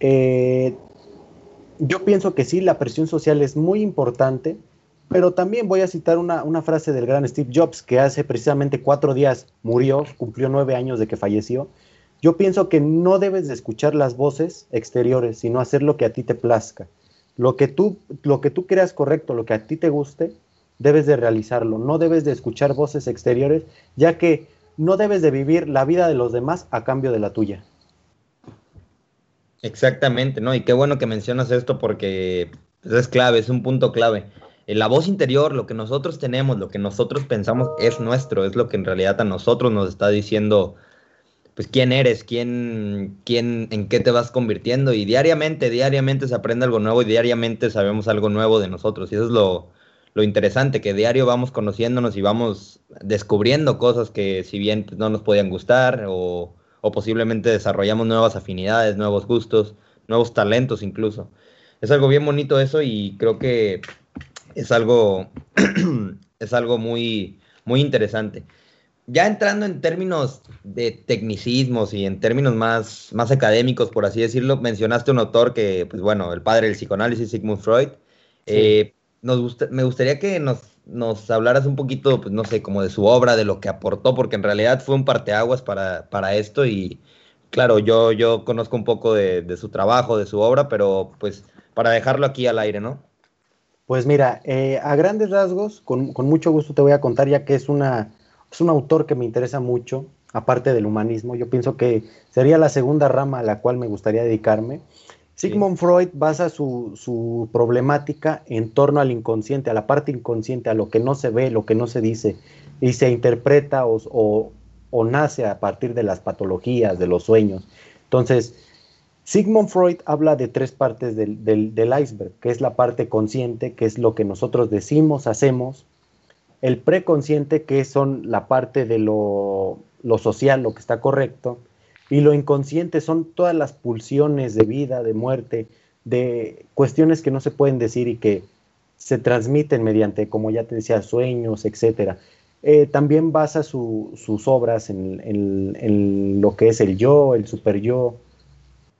eh, yo pienso que sí, la presión social es muy importante, pero también voy a citar una, una, frase del gran Steve Jobs, que hace precisamente cuatro días murió, cumplió nueve años de que falleció. Yo pienso que no debes de escuchar las voces exteriores, sino hacer lo que a ti te plazca. Lo que tú, lo que tú creas correcto, lo que a ti te guste, debes de realizarlo. No debes de escuchar voces exteriores, ya que no debes de vivir la vida de los demás a cambio de la tuya. Exactamente, ¿no? Y qué bueno que mencionas esto porque es clave, es un punto clave. La voz interior, lo que nosotros tenemos, lo que nosotros pensamos es nuestro, es lo que en realidad a nosotros nos está diciendo pues quién eres, quién, quién, en qué te vas convirtiendo y diariamente, diariamente se aprende algo nuevo y diariamente sabemos algo nuevo de nosotros y eso es lo, lo interesante, que diario vamos conociéndonos y vamos descubriendo cosas que si bien pues, no nos podían gustar o, o posiblemente desarrollamos nuevas afinidades, nuevos gustos, nuevos talentos incluso. Es algo bien bonito eso y creo que es algo, es algo muy, muy interesante. Ya entrando en términos de tecnicismos y en términos más, más académicos, por así decirlo, mencionaste un autor que, pues bueno, el padre del psicoanálisis, Sigmund Freud. Eh, nos me gustaría que nos, nos hablaras un poquito, pues no sé, como de su obra, de lo que aportó, porque en realidad fue un parteaguas para, para esto y claro, yo, yo conozco un poco de, de, su trabajo, de su obra, pero pues para dejarlo aquí al aire, ¿no? Pues mira, eh, a grandes rasgos, con, con, mucho gusto te voy a contar, ya que es, una, es un autor que me interesa mucho, aparte del humanismo, yo pienso que sería la segunda rama a la cual me gustaría dedicarme. Sigmund Freud basa su, su, problemática en torno al inconsciente, a la parte inconsciente, a lo que no se ve, lo que no se dice, y se interpreta o, o, o nace a partir de las patologías, de los sueños. Entonces, Sigmund Freud habla de tres partes del, del, del, iceberg, que es la parte consciente, que es lo que nosotros decimos, hacemos, el preconsciente, que son la parte de lo, lo social, lo que está correcto, y lo inconsciente son todas las pulsiones de vida, de muerte, de cuestiones que no se pueden decir y que se transmiten mediante, como ya te decía, sueños, etc. Eh, también basa su, sus obras en, en, en, lo que es el yo, el super yo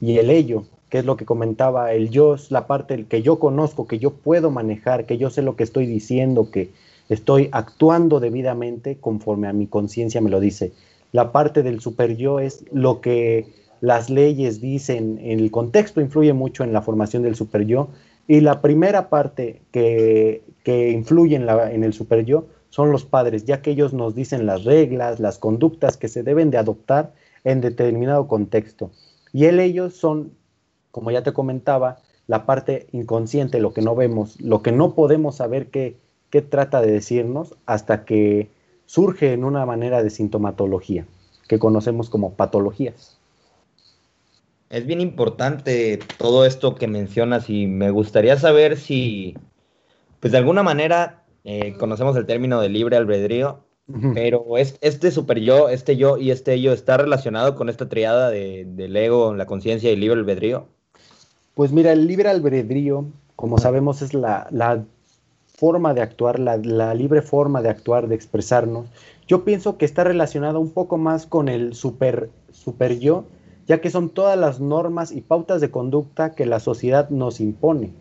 y el ello, que es lo que comentaba, el yo es la parte que yo conozco, que yo puedo manejar, que yo sé lo que estoy diciendo, que estoy actuando debidamente conforme a mi conciencia me lo dice la parte del super yo es lo que las leyes dicen, en el contexto influye mucho en la formación del super yo, y la primera parte que, que influye en, la, en el super yo son los padres, ya que ellos nos dicen las reglas, las conductas que se deben de adoptar en determinado contexto. Y él, ellos son, como ya te comentaba, la parte inconsciente, lo que no vemos, lo que no podemos saber qué, qué trata de decirnos hasta que surge en una manera de sintomatología, que conocemos como patologías. Es bien importante todo esto que mencionas y me gustaría saber si, pues de alguna manera, eh, conocemos el término de libre albedrío, uh -huh. pero es, este super yo, este yo y este yo está relacionado con esta triada de, del ego, la conciencia y el libre albedrío. Pues mira, el libre albedrío, como sabemos, es la, la forma de actuar, la, la, libre forma de actuar, de expresarnos, yo pienso que está relacionada un poco más con el super, super yo, ya que son todas las normas y pautas de conducta que la sociedad nos impone.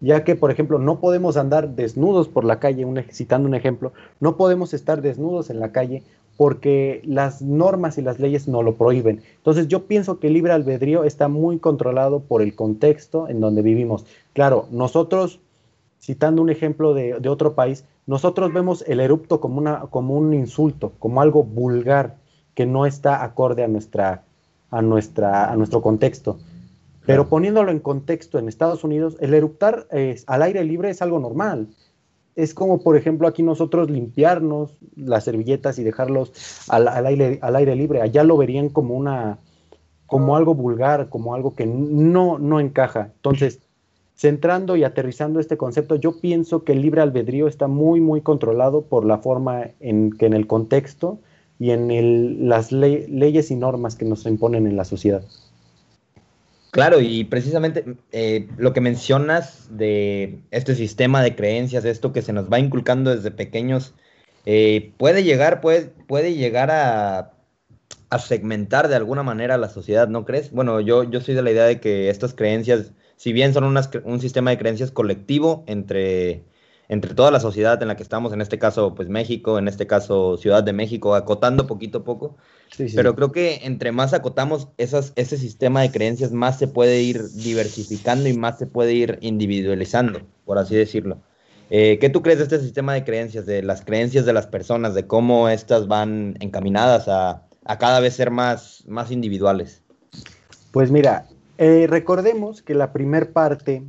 Ya que, por ejemplo, no podemos andar desnudos por la calle, un, citando un ejemplo, no podemos estar desnudos en la calle porque las normas y las leyes no lo prohíben. Entonces yo pienso que el libre albedrío está muy controlado por el contexto en donde vivimos. Claro, nosotros citando un ejemplo de, de, otro país, nosotros vemos el erupto como, una, como un insulto, como algo vulgar que no está acorde a, nuestra, a, nuestra, a nuestro contexto. Pero poniéndolo en contexto en Estados Unidos, el eruptar eh, al aire libre es algo normal. Es como, por ejemplo, aquí nosotros limpiarnos las servilletas y dejarlos al, al, aire, al aire libre. Allá lo verían como, una, como algo vulgar, como algo que no, no encaja. Entonces, centrando y aterrizando este concepto, yo pienso que el libre albedrío está muy, muy controlado por la forma en que en el contexto y en el, las le leyes y normas que nos imponen en la sociedad. Claro, y precisamente eh, lo que mencionas de este sistema de creencias, esto que se nos va inculcando desde pequeños, eh, puede llegar, puede, puede llegar a, a, segmentar de alguna manera la sociedad, ¿no crees? Bueno, yo, yo soy de la idea de que estas creencias si bien son unas, un sistema de creencias colectivo entre, entre toda la sociedad en la que estamos, en este caso, pues México, en este caso Ciudad de México, acotando poquito a poco, sí, sí. pero creo que entre más acotamos esas, ese sistema de creencias, más se puede ir diversificando y más se puede ir individualizando, por así decirlo. Eh, ¿Qué tú crees de este sistema de creencias, de las creencias de las personas, de cómo estas van encaminadas a, a cada vez ser más, más individuales? Pues mira, eh, recordemos que la primer parte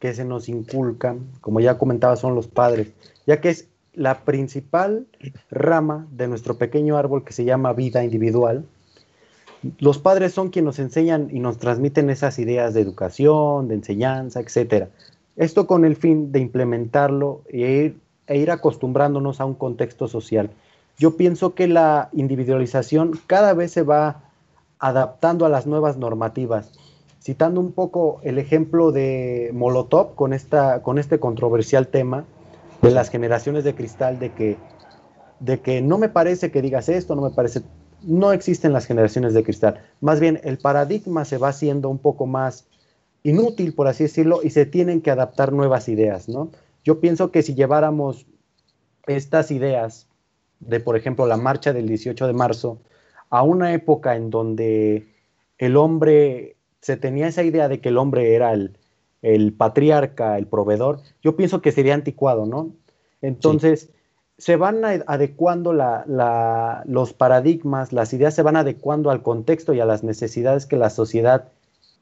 que se nos inculca, como ya comentaba, son los padres, ya que es la principal rama de nuestro pequeño árbol que se llama vida individual. Los padres son quienes nos enseñan y nos transmiten esas ideas de educación, de enseñanza, etc. Esto con el fin de implementarlo e ir, e ir acostumbrándonos a un contexto social. Yo pienso que la individualización cada vez se va adaptando a las nuevas normativas. Citando un poco el ejemplo de Molotov con, esta, con este controversial tema de las generaciones de cristal, de que, de que no me parece que digas esto, no me parece, no existen las generaciones de cristal. Más bien, el paradigma se va haciendo un poco más inútil, por así decirlo, y se tienen que adaptar nuevas ideas, ¿no? Yo pienso que si lleváramos estas ideas de, por ejemplo, la marcha del 18 de marzo a una época en donde el hombre, se tenía esa idea de que el hombre era el, patriarca, el proveedor, yo pienso que sería anticuado, ¿no? Entonces, se van adecuando los paradigmas, las ideas se van adecuando al contexto y a las necesidades que la sociedad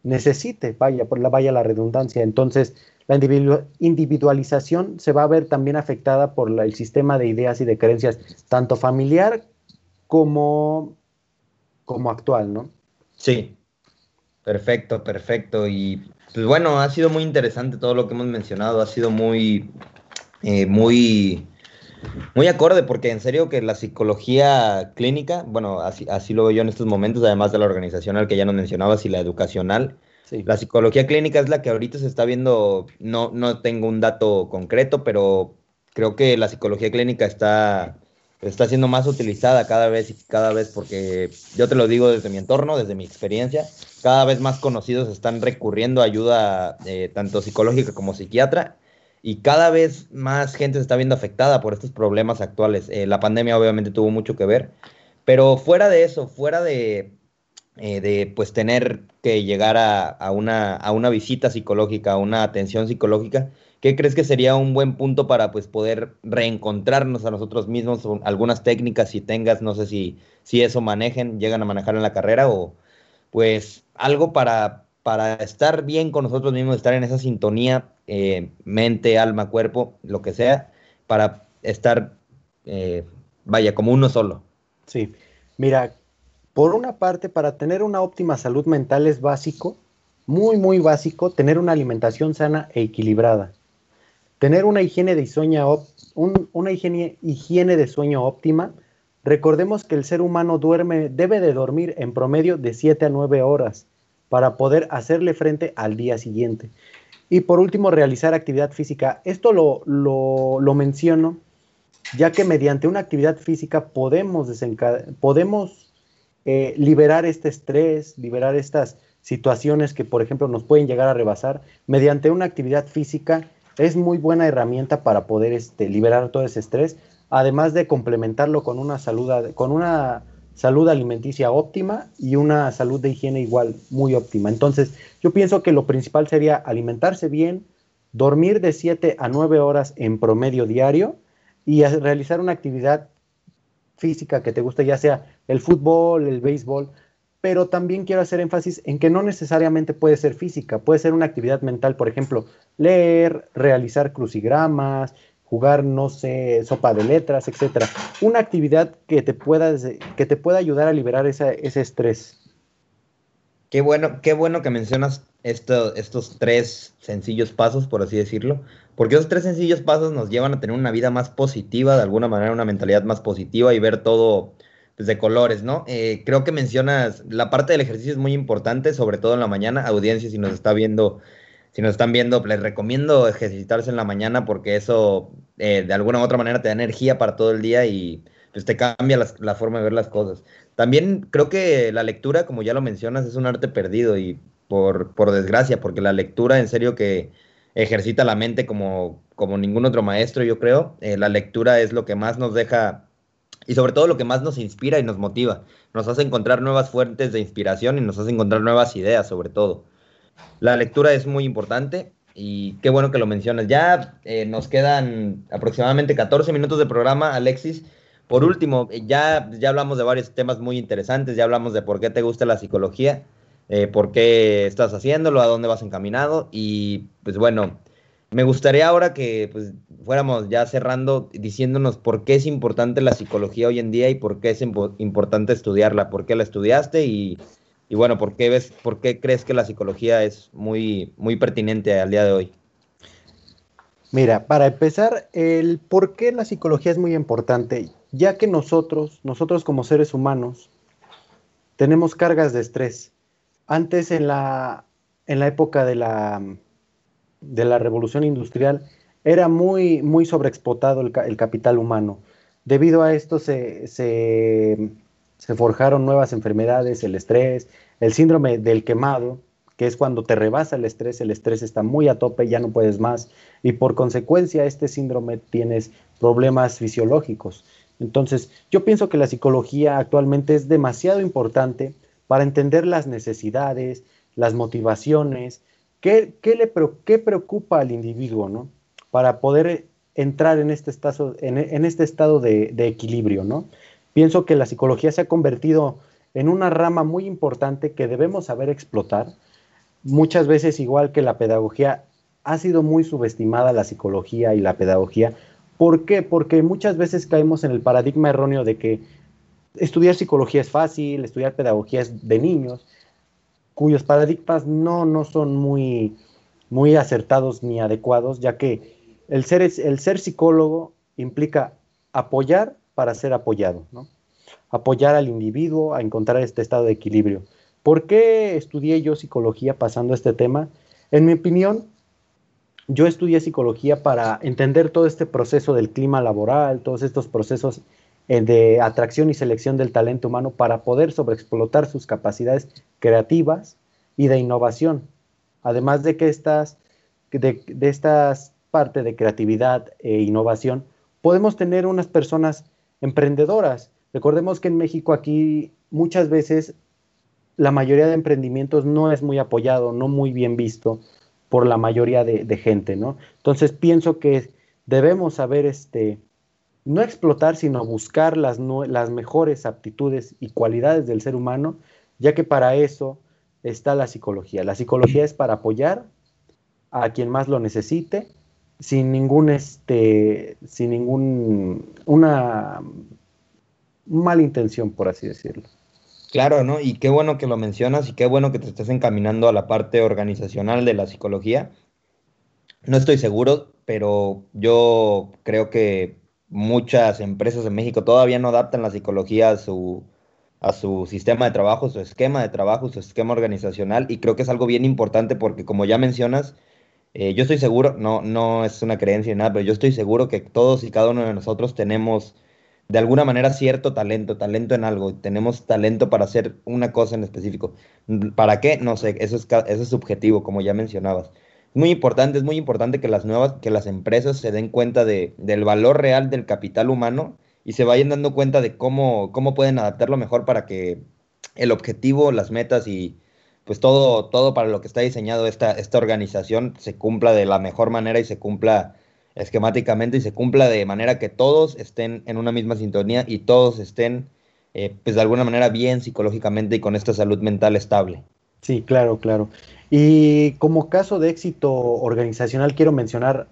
necesite, vaya, por la, vaya la redundancia. Entonces, la individualización se va a ver también afectada por el sistema de ideas y de creencias, tanto familiar como como actual, ¿no? Sí, perfecto, perfecto. Y pues bueno, ha sido muy interesante todo lo que hemos mencionado, ha sido muy, eh, muy, muy acorde, porque en serio que la psicología clínica, bueno, así, así lo veo yo en estos momentos, además de la organizacional que ya nos mencionabas y la educacional, La psicología clínica es la que ahorita se está viendo, no, no tengo un dato concreto, pero creo que la psicología clínica está está siendo más utilizada cada vez y cada vez porque yo te lo digo desde mi entorno, desde mi experiencia, cada vez más conocidos están recurriendo a ayuda eh, tanto psicológica como psiquiatra y cada vez más gente se está viendo afectada por estos problemas actuales. Eh, la pandemia obviamente tuvo mucho que ver, pero fuera de eso, fuera de, eh, de pues tener que llegar a, a, una, a una visita psicológica, a una atención psicológica, ¿Qué crees que sería un buen punto para pues poder reencontrarnos a nosotros mismos? Algunas técnicas si tengas, no sé si, si eso manejen, llegan a manejar en la carrera o pues algo para, para estar bien con nosotros mismos, estar en esa sintonía, eh, mente, alma, cuerpo, lo que sea, para estar, eh, vaya, como uno solo. Sí, mira, por una parte, para tener una óptima salud mental es básico, muy, muy básico, tener una alimentación sana e equilibrada. Tener una higiene de sueño, una higiene, higiene de sueño óptima. Recordemos que el ser humano duerme, debe de dormir en promedio de 7 a 9 horas para poder hacerle frente al día siguiente. Y por último, realizar actividad física. Esto lo, lo, menciono ya que mediante una actividad física podemos, podemos eh, liberar este estrés, liberar estas situaciones que, por ejemplo, nos pueden llegar a rebasar. Mediante una actividad física es muy buena herramienta para poder este, liberar todo ese estrés, además de complementarlo con una salud, con una salud alimenticia óptima y una salud de higiene igual muy óptima. Entonces, yo pienso que lo principal sería alimentarse bien, dormir de 7 a 9 horas en promedio diario y realizar una actividad física que te guste, ya sea el fútbol, el béisbol, pero también quiero hacer énfasis en que no necesariamente puede ser física, puede ser una actividad mental, por ejemplo, leer, realizar crucigramas, jugar, no sé, sopa de letras, etcétera. Una actividad que te pueda, que te pueda ayudar a liberar ese estrés. Qué bueno, qué bueno que mencionas estos tres sencillos pasos, por así decirlo, porque esos tres sencillos pasos nos llevan a tener una vida más positiva, de alguna manera una mentalidad más positiva y ver todo pues, de colores, ¿no? Eh, creo que mencionas, la parte del ejercicio es muy importante, sobre todo en la mañana. Audiencia, si nos está viendo, si nos están viendo, les recomiendo ejercitarse en la mañana porque eso eh, de alguna u otra manera te da energía para todo el día y pues te cambia la, forma de ver las cosas. También creo que la lectura, como ya lo mencionas, es un arte perdido y por, por desgracia, porque la lectura en serio que ejercita la mente como, como ningún otro maestro, yo creo. Eh, la lectura es lo que más nos deja y sobre todo lo que más nos inspira y nos motiva. Nos hace encontrar nuevas fuentes de inspiración y nos hace encontrar nuevas ideas sobre todo. La lectura es muy importante y qué bueno que lo mencionas. Ya eh, nos quedan aproximadamente 14 minutos de programa, Alexis. Por último, eh, ya, ya hablamos de varios temas muy interesantes, ya hablamos de por qué te gusta la psicología, eh, por qué estás haciéndolo, a dónde vas encaminado y pues bueno, me gustaría ahora que pues, fuéramos ya cerrando diciéndonos por qué es importante la psicología hoy en día y por qué es importante estudiarla, por qué la estudiaste y, bueno, por qué ves, por qué crees que la psicología es muy, muy pertinente al día de hoy. Mira, para empezar, el por qué la psicología es muy importante, ya que nosotros, nosotros como seres humanos, tenemos cargas de estrés. Antes en la, en la época de la, de la revolución industrial, era muy, muy sobreexplotado el, capital humano. Debido a esto se, se, se forjaron nuevas enfermedades, el estrés, el síndrome del quemado, que es cuando te rebasa el estrés, el estrés está muy a tope, ya no puedes más, y por consecuencia este síndrome tienes problemas fisiológicos. Entonces, yo pienso que la psicología actualmente es demasiado importante para entender las necesidades, las motivaciones, qué, le qué preocupa al individuo, ¿no? Para poder entrar en este estado, en, este estado de, de, equilibrio, ¿no? Pienso que la psicología se ha convertido en una rama muy importante que debemos saber explotar. Muchas veces, igual que la pedagogía, ha sido muy subestimada la psicología y la pedagogía ¿Por qué? Porque muchas veces caemos en el paradigma erróneo de que estudiar psicología es fácil, estudiar pedagogía es de niños, cuyos paradigmas no, no son muy, muy acertados ni adecuados, ya que el ser, el ser psicólogo implica apoyar para ser apoyado, ¿no? apoyar al individuo a encontrar este estado de equilibrio. ¿Por qué estudié yo psicología pasando este tema? En mi opinión, yo estudié psicología para entender todo este proceso del clima laboral, todos estos procesos eh, de atracción y selección del talento humano para poder sobreexplotar sus capacidades creativas y de innovación. Además de que estas, de, estas partes de creatividad e innovación, podemos tener unas personas emprendedoras. Recordemos que en México aquí muchas veces la mayoría de emprendimientos no es muy apoyado, no muy bien visto por la mayoría de, gente, ¿no? Entonces pienso que debemos saber, este, no explotar, sino buscar las, las mejores aptitudes y cualidades del ser humano, ya que para eso está la psicología. La psicología es para apoyar a quien más lo necesite, sin ningún, este, sin ningún, una mala intención, por así decirlo. Claro, ¿no? Y qué bueno que lo mencionas y qué bueno que te estés encaminando a la parte organizacional de la psicología. No estoy seguro, pero yo creo que muchas empresas en México todavía no adaptan la psicología a su, a su sistema de trabajo, su esquema de trabajo, su esquema organizacional, y creo que es algo bien importante porque como ya mencionas, eh, yo estoy seguro, no, no es una creencia ni nada, pero yo estoy seguro que todos y cada uno de nosotros tenemos de alguna manera cierto talento, talento en algo, tenemos talento para hacer una cosa en específico. ¿Para qué? No sé, eso es, eso es subjetivo, como ya mencionabas. Muy importante, es muy importante que las nuevas, que las empresas se den cuenta de, del valor real del capital humano y se vayan dando cuenta de cómo, cómo pueden adaptarlo mejor para que el objetivo, las metas y pues todo, todo para lo que está diseñado esta, esta organización se cumpla de la mejor manera y se cumpla esquemáticamente y se cumpla de manera que todos estén en una misma sintonía y todos estén, eh, pues de alguna manera, bien psicológicamente y con esta salud mental estable. Sí, claro, claro. Y como caso de éxito organizacional, quiero mencionar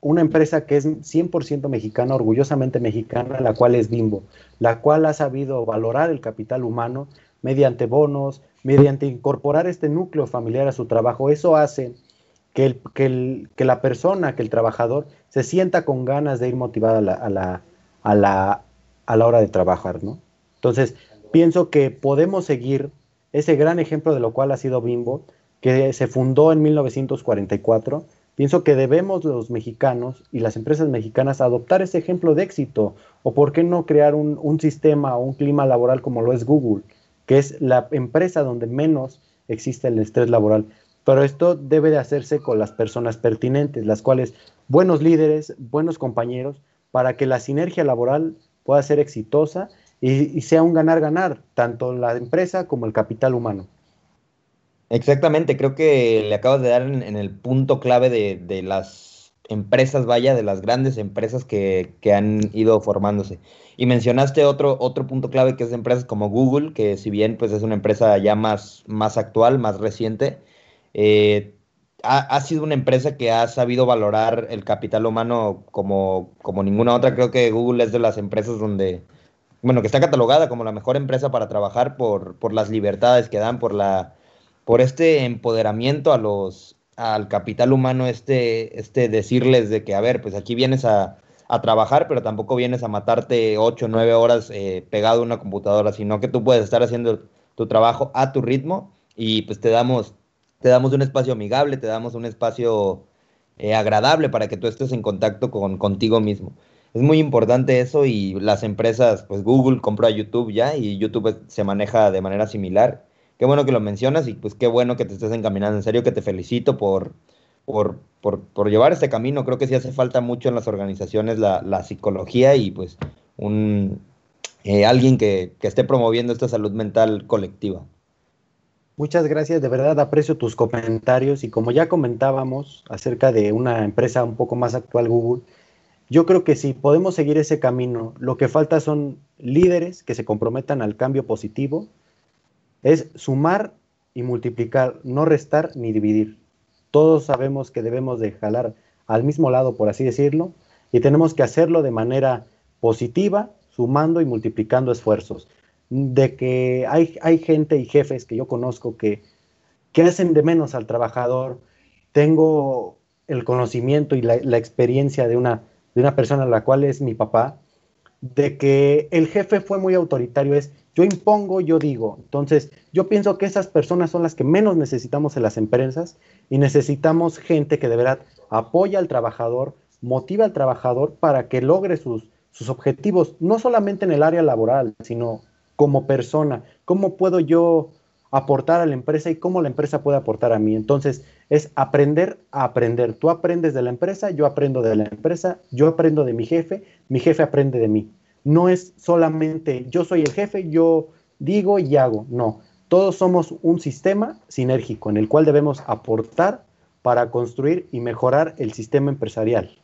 una empresa que es 100% mexicana, orgullosamente mexicana, la cual es Bimbo, la cual ha sabido valorar el capital humano mediante bonos, mediante incorporar este núcleo familiar a su trabajo. Eso hace que, el, que, la persona, que el trabajador se sienta con ganas de ir motivada a la, a la, a la, a la hora de trabajar, ¿no? Entonces, pienso que podemos seguir ese gran ejemplo de lo cual ha sido Bimbo, que se fundó en 1944. Pienso que debemos los mexicanos y las empresas mexicanas adoptar ese ejemplo de éxito, o por qué no crear un, sistema o un clima laboral como lo es Google, que es la empresa donde menos existe el estrés laboral. Pero esto debe de hacerse con las personas pertinentes, las cuales buenos líderes, buenos compañeros, para que la sinergia laboral pueda ser exitosa y, sea un ganar-ganar, tanto la empresa como el capital humano. Exactamente, creo que le acabas de dar en, el punto clave de, las empresas, vaya, de las grandes empresas que, han ido formándose. Y mencionaste otro, otro punto clave que es de empresas como Google, que si bien pues es una empresa ya más, más actual, más reciente, eh, ha, sido una empresa que ha sabido valorar el capital humano como, como ninguna otra. Creo que Google es de las empresas donde, bueno, que está catalogada como la mejor empresa para trabajar por, por las libertades que dan, por, la, por este empoderamiento a los, al capital humano este, este decirles de que, a ver, pues aquí vienes a, a trabajar, pero tampoco vienes a matarte ocho o 9 horas eh, pegado a una computadora, sino que tú puedes estar haciendo tu trabajo a tu ritmo y pues te damos, te damos un espacio amigable, te damos un espacio eh, agradable para que tú estés en contacto con contigo mismo. Es muy importante eso y las empresas, pues Google compró a YouTube ya y YouTube se maneja de manera similar. Qué bueno que lo mencionas y pues qué bueno que te estés encaminando. En serio que te felicito por, por, por, llevar este camino. Creo que sí hace falta mucho en las organizaciones la, la psicología y pues un, eh, alguien que, que esté promoviendo esta salud mental colectiva. Muchas gracias, de verdad aprecio tus comentarios y como ya comentábamos acerca de una empresa un poco más actual, Google, yo creo que si podemos seguir ese camino, lo que falta son líderes que se comprometan al cambio positivo, es sumar y multiplicar, no restar ni dividir. Todos sabemos que debemos de jalar al mismo lado, por así decirlo, y tenemos que hacerlo de manera positiva, sumando y multiplicando esfuerzos de que hay, hay gente y jefes que yo conozco que, que hacen de menos al trabajador. Tengo el conocimiento y la, experiencia de una, de una persona, la cual es mi papá, de que el jefe fue muy autoritario, es yo impongo, yo digo. Entonces, yo pienso que esas personas son las que menos necesitamos en las empresas y necesitamos gente que de verdad apoya al trabajador, motiva al trabajador para que logre sus, sus objetivos, no solamente en el área laboral, sino como persona, cómo puedo yo aportar a la empresa y cómo la empresa puede aportar a mí. Entonces, es aprender a aprender. Tú aprendes de la empresa, yo aprendo de la empresa, yo aprendo de mi jefe, mi jefe aprende de mí. No es solamente yo soy el jefe, yo digo y hago. No, todos somos un sistema sinérgico en el cual debemos aportar para construir y mejorar el sistema empresarial.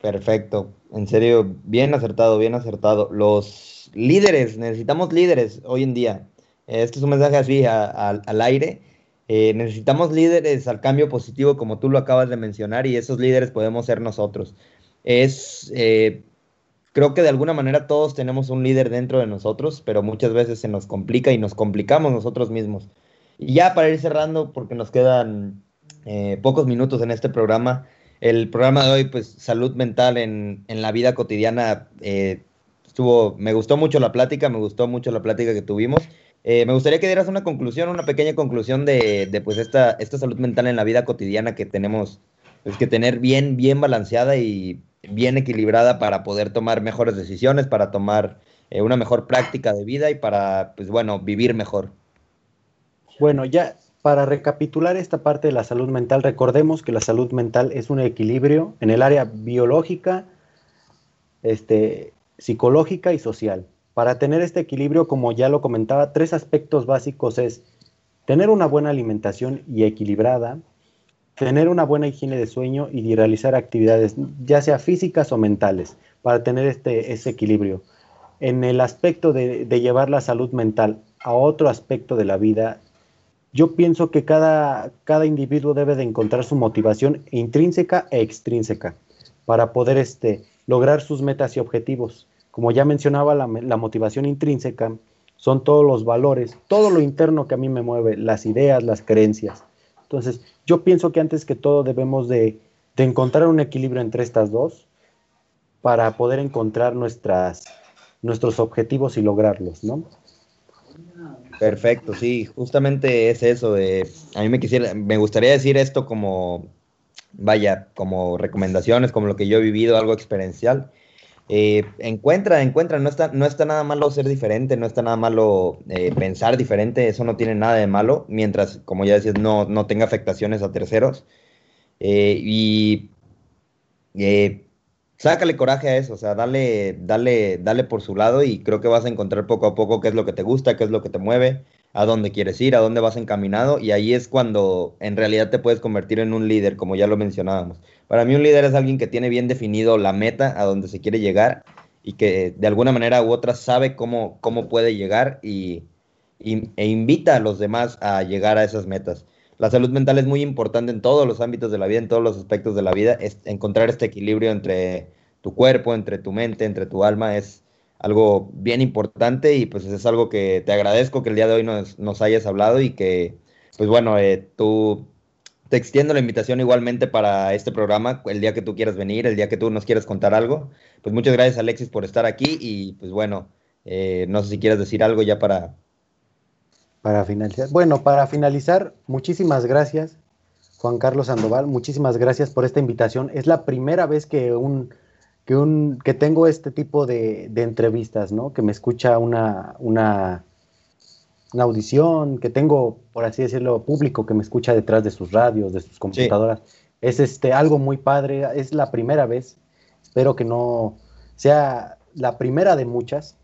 Perfecto, en serio, bien acertado, bien acertado. Los líderes, necesitamos líderes hoy en día. Este es un mensaje así al aire. Eh, necesitamos líderes al cambio positivo, como tú lo acabas de mencionar, y esos líderes podemos ser nosotros. Es, eh, creo que de alguna manera todos tenemos un líder dentro de nosotros, pero muchas veces se nos complica y nos complicamos nosotros mismos. Y ya para ir cerrando, porque nos quedan eh, pocos minutos en este programa, el programa de hoy, pues salud mental en, en la vida cotidiana, estuvo, me gustó mucho la plática, me gustó mucho la plática que tuvimos. Eh, me gustaría que dieras una conclusión, una pequeña conclusión de, de, pues esta, esta salud mental en la vida cotidiana que tenemos pues, que tener bien, bien balanceada y bien equilibrada para poder tomar mejores decisiones, para tomar eh, una mejor práctica de vida y para, pues bueno, vivir mejor. Bueno, ya para recapitular esta parte de la salud mental, recordemos que la salud mental es un equilibrio en el área biológica, este, psicológica y social. Para tener este equilibrio, como ya lo comentaba, tres aspectos básicos es tener una buena alimentación y equilibrada, tener una buena higiene de sueño y realizar actividades, ya sea físicas o mentales, para tener este, ese equilibrio. En el aspecto de, llevar la salud mental a otro aspecto de la vida, yo pienso que cada, cada individuo debe de encontrar su motivación intrínseca e extrínseca para poder este, lograr sus metas y objetivos. Como ya mencionaba, la, motivación intrínseca son todos los valores, todo lo interno que a mí me mueve, las ideas, las creencias. Entonces, yo pienso que antes que todo debemos de, encontrar un equilibrio entre estas dos para poder encontrar nuestras, nuestros objetivos y lograrlos, ¿no? Perfecto, sí, justamente es eso. De, a mí me quisiera, me gustaría decir esto como vaya, como recomendaciones, como lo que yo he vivido, algo experiencial. Eh, encuentra, encuentra, no está, no está nada malo ser diferente, no está nada malo eh, pensar diferente, eso no tiene nada de malo, mientras, como ya decías, no, no tenga afectaciones a terceros. Eh, y sácale coraje a eso, o sea, dale, dale, dale por su lado y creo que vas a encontrar poco a poco qué es lo que te gusta, qué es lo que te mueve, a dónde quieres ir, a dónde vas encaminado, y ahí es cuando en realidad te puedes convertir en un líder, como ya lo mencionábamos. Para mí un líder es alguien que tiene bien definido la meta a donde se quiere llegar y que de alguna manera u otra sabe cómo, cómo puede llegar y, e invita a los demás a llegar a esas metas. La salud mental es muy importante en todos los ámbitos de la vida, en todos los aspectos de la vida. Es encontrar este equilibrio entre tu cuerpo, entre tu mente, entre tu alma, es, algo bien importante y pues es algo que te agradezco que el día de hoy nos, hayas hablado y que pues bueno, eh, tú te extiendo la invitación igualmente para este programa, el día que tú quieras venir, el día que tú nos quieras contar algo. Pues muchas gracias Alexis por estar aquí y pues bueno, eh, no sé si quieres decir algo ya para... Para finalizar. Bueno, para finalizar, muchísimas gracias Juan Carlos Sandoval, muchísimas gracias por esta invitación. Es la primera vez que un que, un, que tengo este tipo de, de entrevistas, ¿no? Que me escucha una, una una audición, que tengo, por así decirlo, público que me escucha detrás de sus radios, de sus computadoras. Es este, algo muy padre, es la primera vez. Espero que no sea la primera de muchas,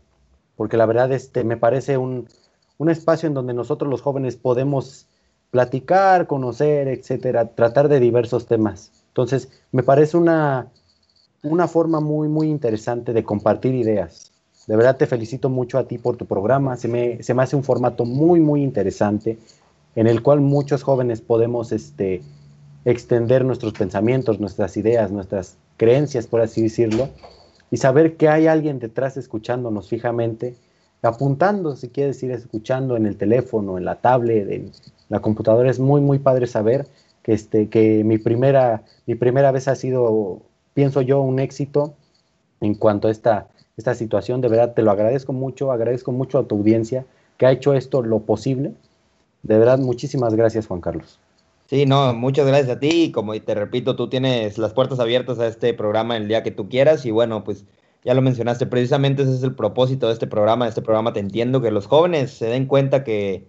porque la verdad este, me parece un, un espacio en donde nosotros los jóvenes podemos platicar, conocer, etcétera, tratar de diversos temas. Entonces, me parece una, una forma muy, muy interesante de compartir ideas. De verdad te felicito mucho a ti por tu programa. Se me, se me hace un formato muy, muy interesante en el cual muchos jóvenes podemos este, extender nuestros pensamientos, nuestras ideas, nuestras creencias, por así decirlo, y saber que hay alguien detrás escuchándonos fijamente, apuntando, si quieres decir, escuchando en el teléfono, en la tablet, en la computadora. Es muy, muy padre saber que, este, que mi, primera, mi primera vez ha sido, pienso yo, un éxito en cuanto a esta esta situación. De verdad, te lo agradezco mucho, agradezco mucho a tu audiencia que ha hecho esto lo posible. De verdad, muchísimas gracias, Juan Carlos. Sí, no, muchas gracias a ti. Como te repito, tú tienes las puertas abiertas a este programa el día que tú quieras. Y bueno, pues ya lo mencionaste, precisamente ese es el propósito de este programa. Este programa te entiendo que los jóvenes se den cuenta que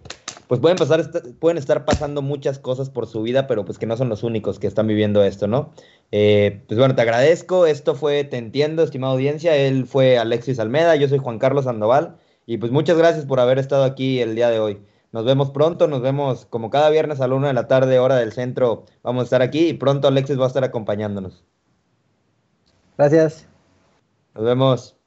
pues pueden pasar, pueden estar pasando muchas cosas por su vida, pero pues que no son los únicos que están viviendo esto, ¿no? Eh, pues bueno, te agradezco. Esto fue Te Entiendo, estimada audiencia. Él fue Alexis Almeda, yo soy Juan Carlos Sandoval. Y pues muchas gracias por haber estado aquí el día de hoy. Nos vemos pronto, nos vemos como cada viernes a la una de la tarde, hora del centro. Vamos a estar aquí y pronto Alexis va a estar acompañándonos. Gracias. Nos vemos.